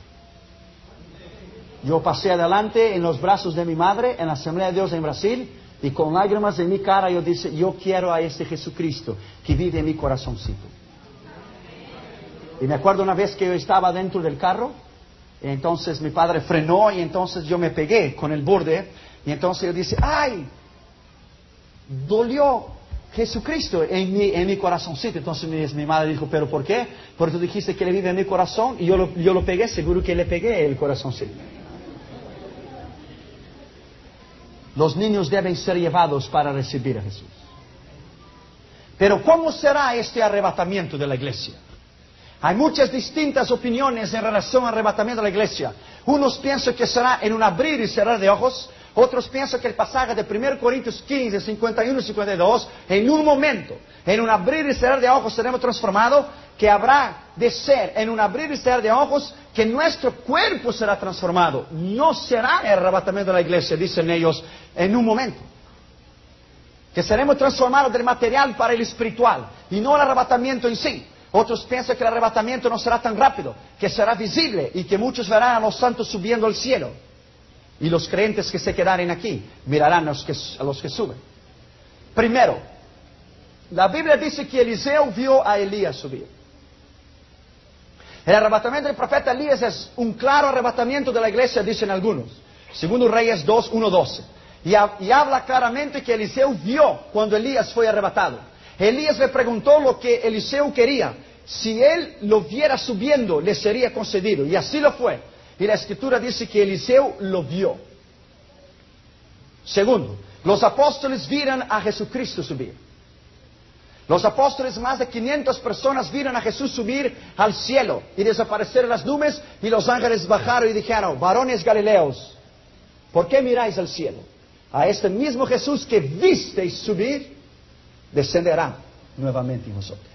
Yo pasé adelante en los brazos de mi madre en la Asamblea de Dios en Brasil y con lágrimas en mi cara yo dije, yo quiero a este Jesucristo que vive en mi corazoncito. Y me acuerdo una vez que yo estaba dentro del carro, y entonces mi padre frenó y entonces yo me pegué con el borde y entonces yo dije, ay, dolió Jesucristo en mi, en mi. Entonces mi, madre dijo, ¿pero por qué? Porque tú dijiste que le vive en mi corazón y yo lo, yo lo pegué, seguro que le pegué el corazoncito. Los niños deben ser llevados para recibir a Jesús. Pero ¿cómo será este arrebatamiento de la iglesia? Hay muchas distintas opiniones en relación al arrebatamiento de la iglesia. Unos piensan que será en un abrir y cerrar de ojos, otros piensan que el pasaje de 1 Corintios 15, 51 y 52, en un momento, en un abrir y cerrar de ojos seremos transformados, que habrá de ser en un abrir y cerrar de ojos que nuestro cuerpo será transformado. No será el arrebatamiento de la iglesia, dicen ellos, en un momento. Que seremos transformados del material para el espiritual y no el arrebatamiento en sí. Otros piensan que el arrebatamiento no será tan rápido, que será visible y que muchos verán a los santos subiendo al cielo. Y los creyentes que se quedaren aquí mirarán a los que, a los que suben. Primero, la Biblia dice que Eliseo vio a Elías subir. El arrebatamiento del profeta Elías es un claro arrebatamiento de la iglesia, dicen algunos. Segundo Reyes 2, 1, 12. Y, y habla claramente que Eliseo vio cuando Elías fue arrebatado. Elías le preguntó lo que Eliseo quería. Si él lo viera subiendo, le sería concedido. Y así lo fue. Y la escritura dice que Eliseo lo vio. Segundo, los apóstoles vieron a Jesucristo subir. Los apóstoles, más de 500 personas, vieron a Jesús subir al cielo y desaparecer en las nubes y los ángeles bajaron y dijeron, varones galileos, ¿por qué miráis al cielo? A este mismo Jesús que visteis subir, descenderá nuevamente en vosotros.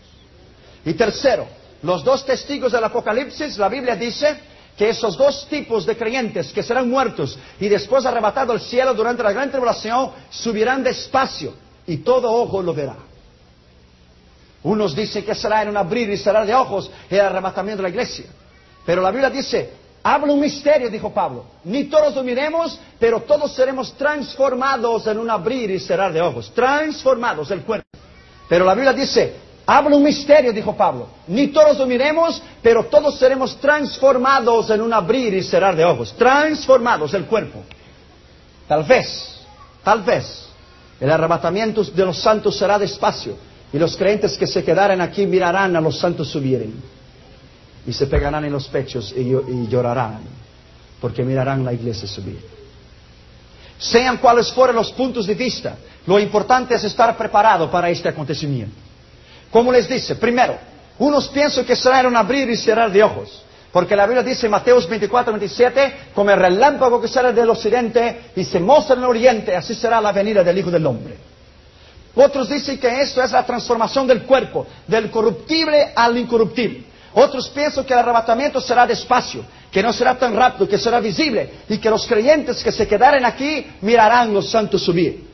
Y tercero, los dos testigos del Apocalipsis, la Biblia dice que esos dos tipos de creyentes que serán muertos y después arrebatados al cielo durante la gran tribulación, subirán despacio y todo ojo lo verá. Unos dicen que será en un abrir y cerrar de ojos el arrebatamiento de la iglesia. Pero la Biblia dice, habla un misterio, dijo Pablo. Ni todos dormiremos, pero todos seremos transformados en un abrir y cerrar de ojos. Transformados el cuerpo. Pero la Biblia dice, habla un misterio, dijo Pablo. Ni todos dormiremos, pero todos seremos transformados en un abrir y cerrar de ojos. Transformados el cuerpo. Tal vez, tal vez, el arrebatamiento de los santos será despacio. Y los creyentes que se quedaren aquí mirarán a los santos subir y se pegarán en los pechos y, llorarán porque mirarán la iglesia subir. Sean cuales fueren los puntos de vista, lo importante es estar preparado para este acontecimiento. Como les dice, primero, unos piensan que será un abrir y cerrar de ojos. Porque la Biblia dice en Mateos 24, 27, como el relámpago que sale del occidente y se muestra en el oriente, así será la venida del Hijo del Hombre. Otros dicen que esto es la transformación del cuerpo, del corruptible al incorruptible. Otros piensan que el arrebatamiento será despacio, que no será tan rápido, que será visible, y que los creyentes que se quedaren aquí mirarán los santos subir.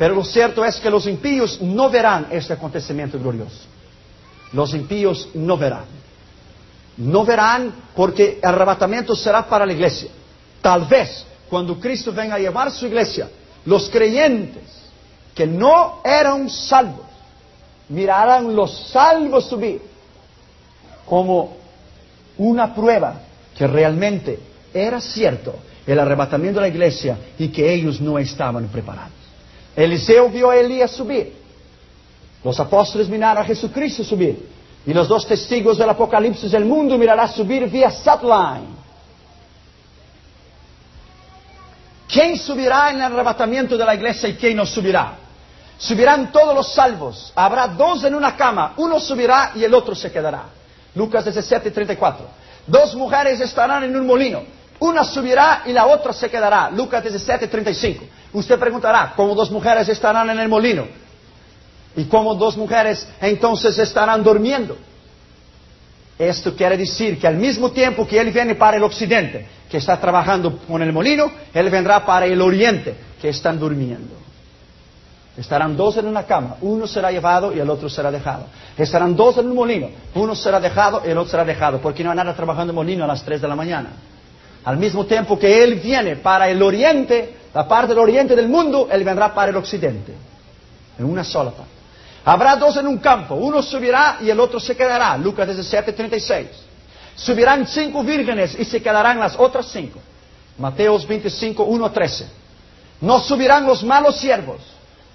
Pero lo cierto es que los impíos no verán este acontecimiento glorioso. Los impíos no verán. No verán porque el arrebatamiento será para la iglesia. Tal vez cuando Cristo venga a llevar su iglesia, los creyentes que no eran salvos mirarán los salvos subir como una prueba que realmente era cierto el arrebatamiento de la iglesia y que ellos no estaban preparados. Eliseo vio a Elías subir. Los apóstoles miraron a Jesucristo subir. Y los dos testigos del Apocalipsis del mundo mirarán subir vía satellite. ¿Quién subirá en el arrebatamiento de la iglesia y quién no subirá? Subirán todos los salvos. Habrá dos en una cama. Uno subirá y el otro se quedará. Lucas 17, 34. Dos mujeres estarán en un molino. Una subirá y la otra se quedará. Lucas 17, 35. Usted preguntará, ¿cómo dos mujeres estarán en el molino? ¿Y cómo dos mujeres entonces estarán durmiendo? Esto quiere decir que al mismo tiempo que Él viene para el occidente, que está trabajando con el molino, Él vendrá para el oriente, que están durmiendo. Estarán dos en una cama, uno será llevado y el otro será dejado. Estarán dos en un molino, uno será dejado y el otro será dejado, porque no hay nada trabajando en molino a las tres de la mañana. Al mismo tiempo que Él viene para el oriente, la parte del oriente del mundo, Él vendrá para el occidente, en una sola parte. Habrá dos en un campo, uno subirá y el otro se quedará. Lucas 17, 36. Subirán cinco vírgenes y se quedarán las otras cinco. Mateos 25, 1, 13. No subirán los malos siervos.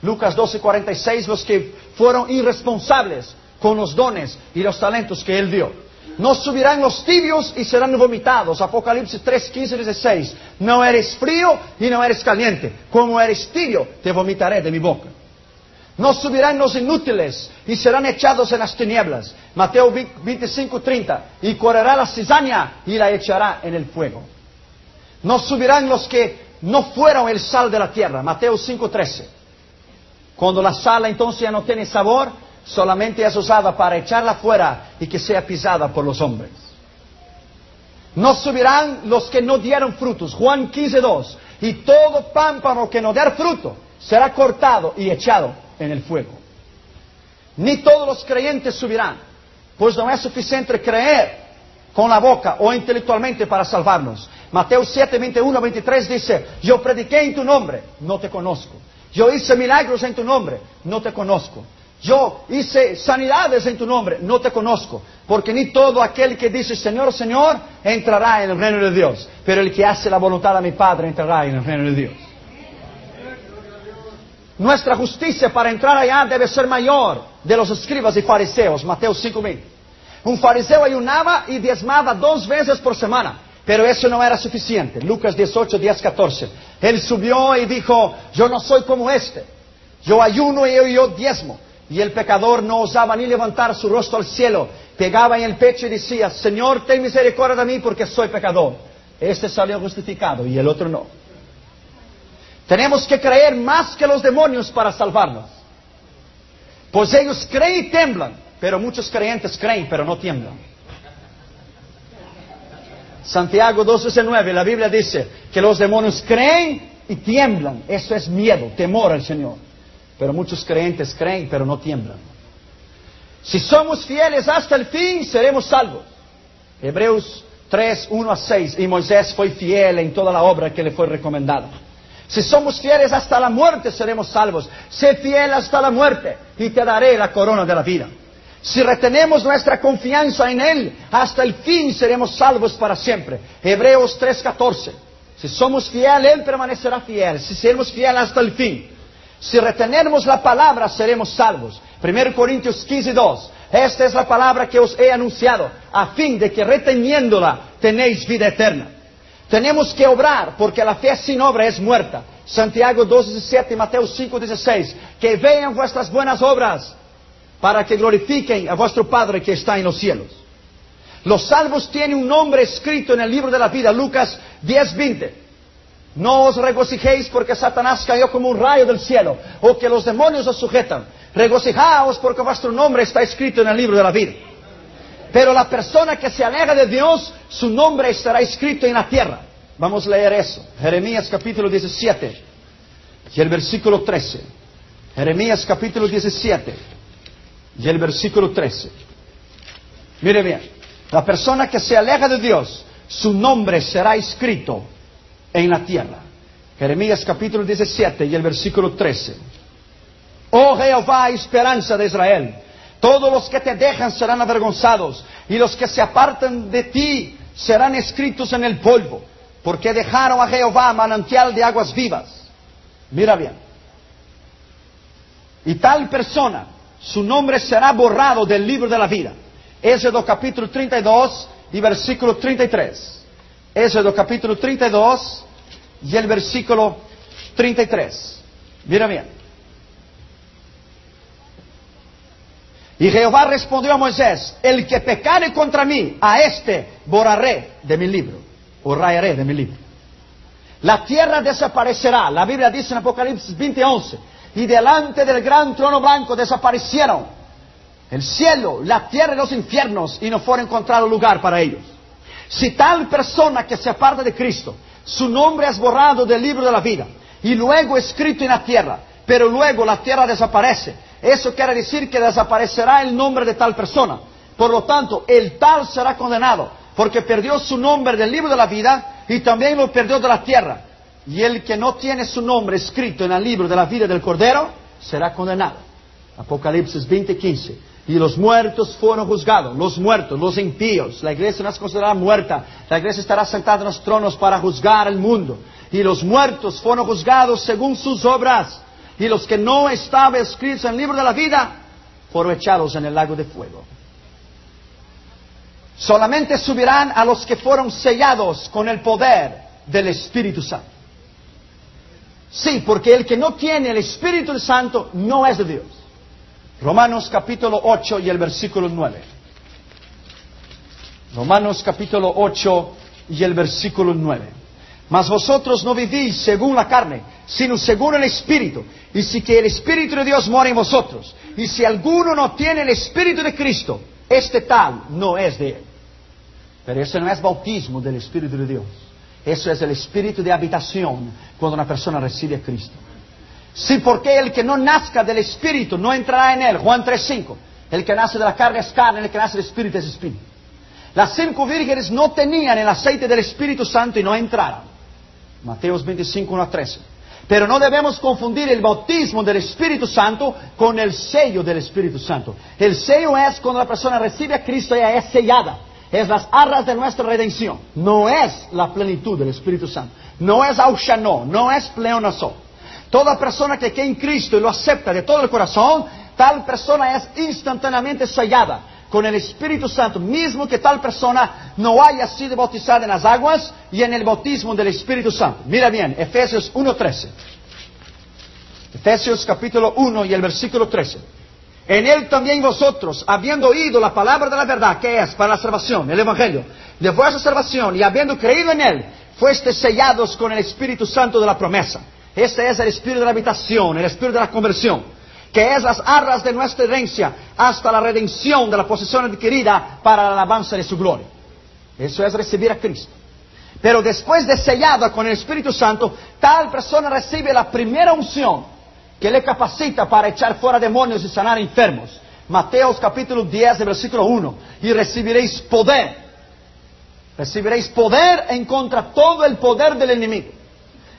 Lucas 12, 46, los que fueron irresponsables con los dones y los talentos que él dio. No subirán los tibios y serán vomitados. Apocalipsis 3, 15, 16. No eres frío y no eres caliente. Como eres tibio, te vomitaré de mi boca. No subirán los inútiles y serán echados en las tinieblas. Mateo 25, 30. Y correrá la cizaña y la echará en el fuego. No subirán los que no fueron el sal de la tierra. Mateo 5, 13. Cuando la sal entonces ya no tiene sabor, solamente es usada para echarla fuera y que sea pisada por los hombres. No subirán los que no dieron frutos. Juan 15, 2. Y todo pámpano que no dé fruto será cortado y echado en el fuego. Ni todos los creyentes subirán, pues no es suficiente creer con la boca o intelectualmente para salvarnos. Mateo 7, 21, 23 dice, yo prediqué en tu nombre, no te conozco. Yo hice milagros en tu nombre, no te conozco. Yo hice sanidades en tu nombre, no te conozco. Porque ni todo aquel que dice Señor, Señor, entrará en el reino de Dios. Pero el que hace la voluntad de mi Padre entrará en el reino de Dios. Nuestra justicia para entrar allá debe ser mayor de los escribas y fariseos. Mateo 5.000. Un fariseo ayunaba y diezmaba dos veces por semana. Pero eso no era suficiente. Lucas 18, 10, 14. Él subió y dijo, yo no soy como este. Yo ayuno y yo diezmo. Y el pecador no osaba ni levantar su rostro al cielo. Pegaba en el pecho y decía, Señor, ten misericordia de mí porque soy pecador. Este salió justificado y el otro no. Tenemos que creer más que los demonios para salvarnos. Pues ellos creen y temblan, pero muchos creyentes creen pero no tiemblan. Santiago 12:9, la Biblia dice que los demonios creen y tiemblan. Eso es miedo, temor al Señor. Pero muchos creyentes creen pero no tiemblan. Si somos fieles hasta el fin, seremos salvos. Hebreos 3, 1 a 6. Y Moisés fue fiel en toda la obra que le fue recomendada. Si somos fieles hasta la muerte, seremos salvos. Sé fiel hasta la muerte y te daré la corona de la vida. Si retenemos nuestra confianza en Él, hasta el fin seremos salvos para siempre. Hebreos 3:14. Si somos fieles, Él permanecerá fiel. Si seremos fieles hasta el fin. Si retenemos la palabra, seremos salvos. 1 Corintios 15:2. Esta es la palabra que os he anunciado, a fin de que reteniéndola tenéis vida eterna. Tenemos que obrar, porque la fe sin obra es muerta. Santiago 2:17 Mateo 5:16. Que vean vuestras buenas obras para que glorifiquen a vuestro Padre que está en los cielos. Los salvos tienen un nombre escrito en el libro de la vida, Lucas 10:20. No os regocijéis porque Satanás cayó como un rayo del cielo, o que los demonios os sujetan. Regocijaos porque vuestro nombre está escrito en el libro de la vida. Pero la persona que se aleja de Dios, su nombre estará escrito en la tierra. Vamos a leer eso. Jeremías capítulo 17 y el versículo 13. Jeremías capítulo 17 y el versículo 13. Mire bien, la persona que se aleja de Dios, su nombre será escrito en la tierra. Jeremías capítulo 17 y el versículo 13. Oh Jehová, esperanza de Israel, todos los que te dejan serán avergonzados y los que se apartan de ti serán escritos en el polvo, porque dejaron a Jehová manantial de aguas vivas. Mira bien. Y tal persona, su nombre será borrado del libro de la vida. Éxodo capítulo 32 y versículo 33. Éxodo capítulo 32 y el versículo 33. Mira bien. Y Jehová respondió a Moisés, el que pecare contra mí, a este borraré de mi libro, o de mi libro. La tierra desaparecerá, la Biblia dice en Apocalipsis 20:11, y delante del gran trono blanco desaparecieron el cielo, la tierra y los infiernos, y no fue encontrado lugar para ellos. Si tal persona que se aparta de Cristo, su nombre es borrado del libro de la vida, y luego escrito en la tierra, pero luego la tierra desaparece, eso quiere decir que desaparecerá el nombre de tal persona. Por lo tanto, el tal será condenado, porque perdió su nombre del libro de la vida y también lo perdió de la tierra. Y el que no tiene su nombre escrito en el libro de la vida del Cordero será condenado. Apocalipsis 20:15. Y los muertos fueron juzgados, los muertos, los impíos. La iglesia no es considerada muerta. La iglesia estará sentada en los tronos para juzgar el mundo. Y los muertos fueron juzgados según sus obras y los que no estaban escritos en el libro de la vida fueron echados en el lago de fuego. Solamente subirán a los que fueron sellados con el poder del Espíritu Santo. Sí, porque el que no tiene el Espíritu Santo no es de Dios. Romanos capítulo 8 y el versículo 9. Romanos capítulo 8 y el versículo 9. Mas vosotros no vivís según la carne, sino según el Espíritu. Y si que el Espíritu de Dios mora en vosotros, y si alguno no tiene el Espíritu de Cristo, este tal no es de él. Pero eso no es bautismo del Espíritu de Dios. Eso es el Espíritu de habitación cuando una persona recibe a Cristo. Sí, porque el que no nazca del Espíritu no entrará en él. Juan 3.5. El que nace de la carne es carne, el que nace del Espíritu es Espíritu. Las cinco vírgenes no tenían el aceite del Espíritu Santo y no entraron. Mateos 25, 1 a 13. Pero no debemos confundir el bautismo del Espíritu Santo con el sello del Espíritu Santo. El sello es cuando la persona recibe a Cristo, ella es sellada. Es las arras de nuestra redención. No es la plenitud del Espíritu Santo. No es aushanó, no es pleonazo. Toda persona que cree en Cristo y lo acepta de todo el corazón, tal persona es instantáneamente sellada con el Espíritu Santo, mismo que tal persona no haya sido bautizada en las aguas y en el bautismo del Espíritu Santo. Mira bien, Efesios 1.13. Efesios capítulo 1 y el versículo 13. En él también vosotros, habiendo oído la palabra de la verdad, que es para la salvación, el Evangelio, de vuestra salvación, y habiendo creído en él, fuiste sellados con el Espíritu Santo de la promesa. Este es el Espíritu de la habitación, el Espíritu de la conversión que es las arras de nuestra herencia, hasta la redención de la posesión adquirida para la alabanza de su gloria. Eso es recibir a Cristo. Pero después de sellada con el Espíritu Santo, tal persona recibe la primera unción que le capacita para echar fuera demonios y sanar enfermos. Mateos capítulo 10, versículo 1. Y recibiréis poder. Recibiréis poder en contra todo el poder del enemigo.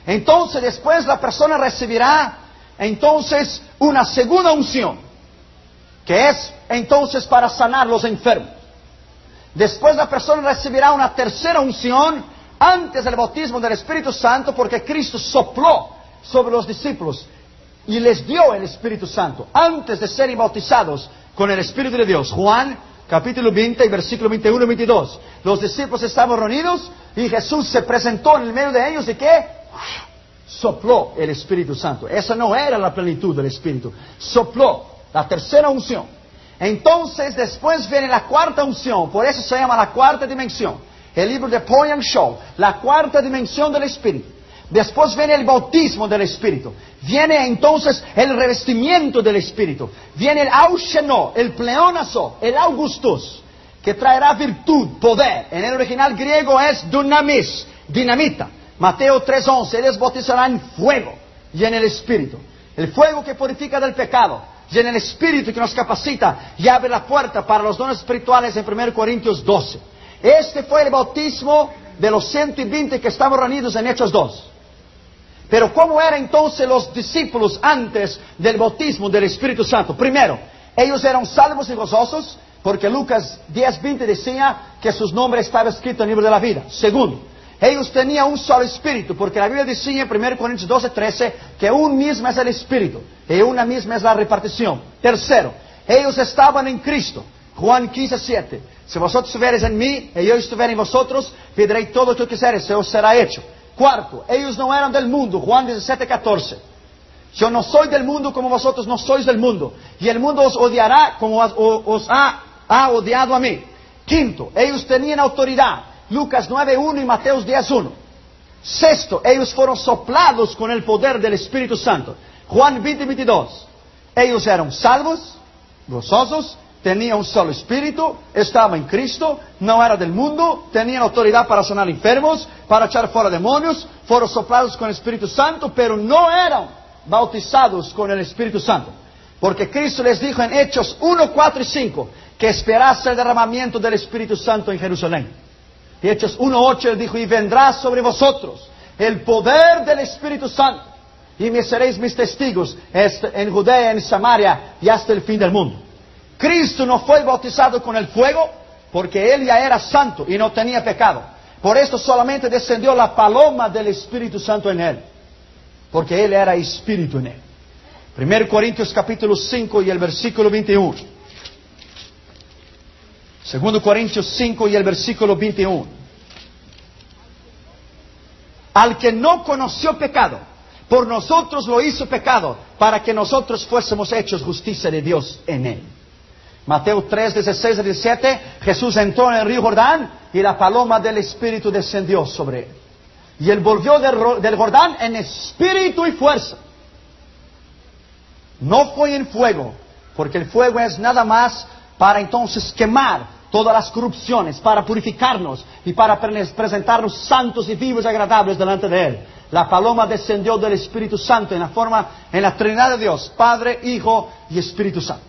Entonces después la persona recibirá entonces una segunda unción, que es entonces para sanar los enfermos. Después la persona recibirá una tercera unción antes del bautismo del Espíritu Santo, porque Cristo sopló sobre los discípulos y les dio el Espíritu Santo antes de ser bautizados con el Espíritu de Dios. Juan capítulo 20, versículo 21 y 22. Los discípulos estaban reunidos y Jesús se presentó en el medio de ellos y qué? Sopló el Espíritu Santo. Esa no era la plenitud del Espíritu. Sopló la tercera unción. Entonces después viene la cuarta unción, por eso se llama la cuarta dimensión. El libro de Poyan Show, la cuarta dimensión del Espíritu. Después viene el bautismo del Espíritu. Viene entonces el revestimiento del Espíritu. Viene el ausheno, el pleonazo, el augustus que traerá virtud, poder. En el original griego es dunamis, dinamita. Mateo 3:11, Él les bautizará en fuego y en el Espíritu. El fuego que purifica del pecado y en el Espíritu que nos capacita y abre la puerta para los dones espirituales en 1 Corintios 12. Este fue el bautismo de los 120 que estamos reunidos en Hechos 2. Pero ¿cómo eran entonces los discípulos antes del bautismo del Espíritu Santo? Primero, ellos eran salvos y gozosos, porque Lucas 10:20 decía que sus nombres estaban escritos en el libro de la vida. Segundo, ellos tenían un solo espíritu, porque la Biblia decía en 1 Corintios 12:13 que un mismo es el espíritu y una misma es la repartición. Tercero, ellos estaban en Cristo. Juan 15:7. Si vosotros estuviereis en mí y yo estuviera en vosotros, pediréis todo lo que quisieres, se os será hecho. Cuarto, ellos no eran del mundo. Juan 17:14. Yo no soy del mundo como vosotros no sois del mundo. Y el mundo os odiará como os ha odiado a mí. Quinto, ellos tenían autoridad. Lucas 9.1 y Mateos 10.1. Sexto, ellos fueron soplados con el poder del Espíritu Santo. Juan 20.22. Ellos eran salvos, gozosos, tenían un solo espíritu, estaban en Cristo, no era del mundo, tenían autoridad para sanar enfermos, para echar fuera demonios, fueron soplados con el Espíritu Santo, pero no eran bautizados con el Espíritu Santo. Porque Cristo les dijo en Hechos 1, 4 y 5 que esperase el derramamiento del Espíritu Santo en Jerusalén. Y Hechos 1, 8 él dijo, y vendrá sobre vosotros el poder del Espíritu Santo, y me seréis mis testigos en Judea, en Samaria y hasta el fin del mundo. Cristo no fue bautizado con el fuego porque él ya era santo y no tenía pecado. Por esto solamente descendió la paloma del Espíritu Santo en él, porque él era espíritu en él. 1 Corintios capítulo 5 y el versículo 21. 2 Corintios 5 y el versículo 21. Al que no conoció pecado, por nosotros lo hizo pecado, para que nosotros fuésemos hechos justicia de Dios en él. Mateo 3, 16 a 17, Jesús entró en el río Jordán y la paloma del Espíritu descendió sobre él. Y él volvió del, Jordán en espíritu y fuerza. No fue en fuego, porque el fuego es nada más para entonces quemar todas las corrupciones, para purificarnos y para presentarnos santos y vivos y agradables delante de Él. La paloma descendió del Espíritu Santo en la forma, en la Trinidad de Dios, Padre, Hijo y Espíritu Santo.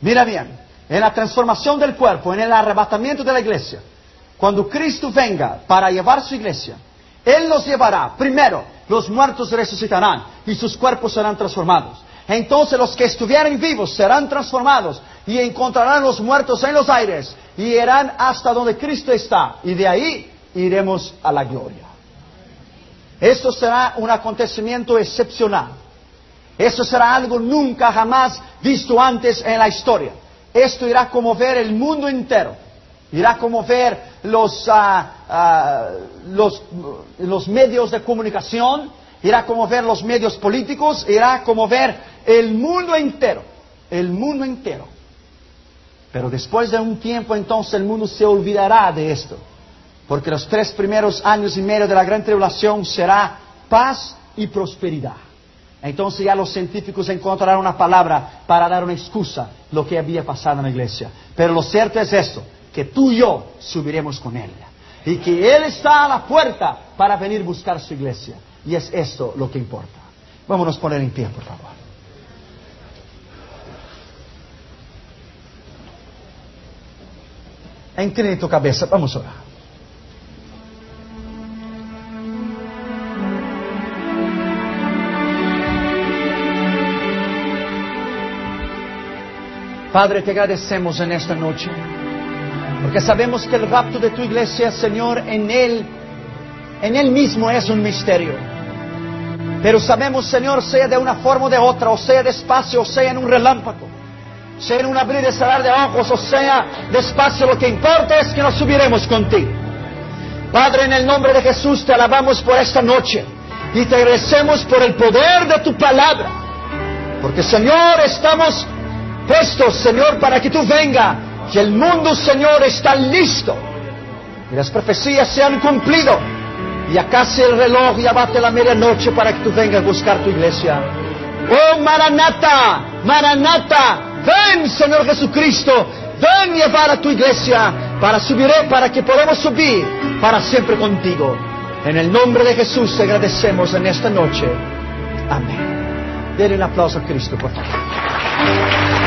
Mira bien, en la transformación del cuerpo, en el arrebatamiento de la iglesia, cuando Cristo venga para llevar su iglesia, Él los llevará. Primero, los muertos resucitarán y sus cuerpos serán transformados. Entonces los que estuvieren vivos serán transformados y encontrarán los muertos en los aires y irán hasta donde Cristo está. Y de ahí iremos a la gloria. Esto será un acontecimiento excepcional. Eso será algo nunca jamás visto antes en la historia. Esto irá a conmover el mundo entero. Irá a conmover los, ah, ah, los, los medios de comunicación, irá a conmover los medios políticos, irá a conmover el mundo entero. El mundo entero. Pero después de un tiempo entonces el mundo se olvidará de esto. Porque los tres primeros años y medio de la gran tribulación será paz y prosperidad. Entonces ya los científicos encontrarán una palabra para dar una excusa lo que había pasado en la iglesia. Pero lo cierto es esto, que tú y yo subiremos con Él. Y que Él está a la puerta para venir buscar su iglesia. Y es esto lo que importa. Vámonos a poner en pie, por favor. Incline tu cabeza, vamos a. Padre, te agradecemos en esta noche, porque sabemos que el rapto de tu iglesia, Señor, en Él, en Él mismo es un misterio. Pero sabemos, Señor, sea de una forma o de otra, o sea despacio, o sea en un relámpago, en un abrir y cerrar de ojos, o sea despacio, lo que importa es que nos subiremos contigo. Padre, en el nombre de Jesús te alabamos por esta noche y te agradecemos por el poder de tu palabra. Porque, Señor, estamos puestos, Señor, para que tú venga. Que el mundo, Señor, está listo. Y las profecías se han cumplido. Y acá se el reloj y abate la medianoche para que tú vengas a buscar tu iglesia. Oh, Maranata, Maranata, ven, Señor Jesucristo. Ven llevar a tu iglesia para subir, para que podamos subir para siempre contigo. En el nombre de Jesús te agradecemos en esta noche. Amén. Denle un aplauso a Cristo, por favor.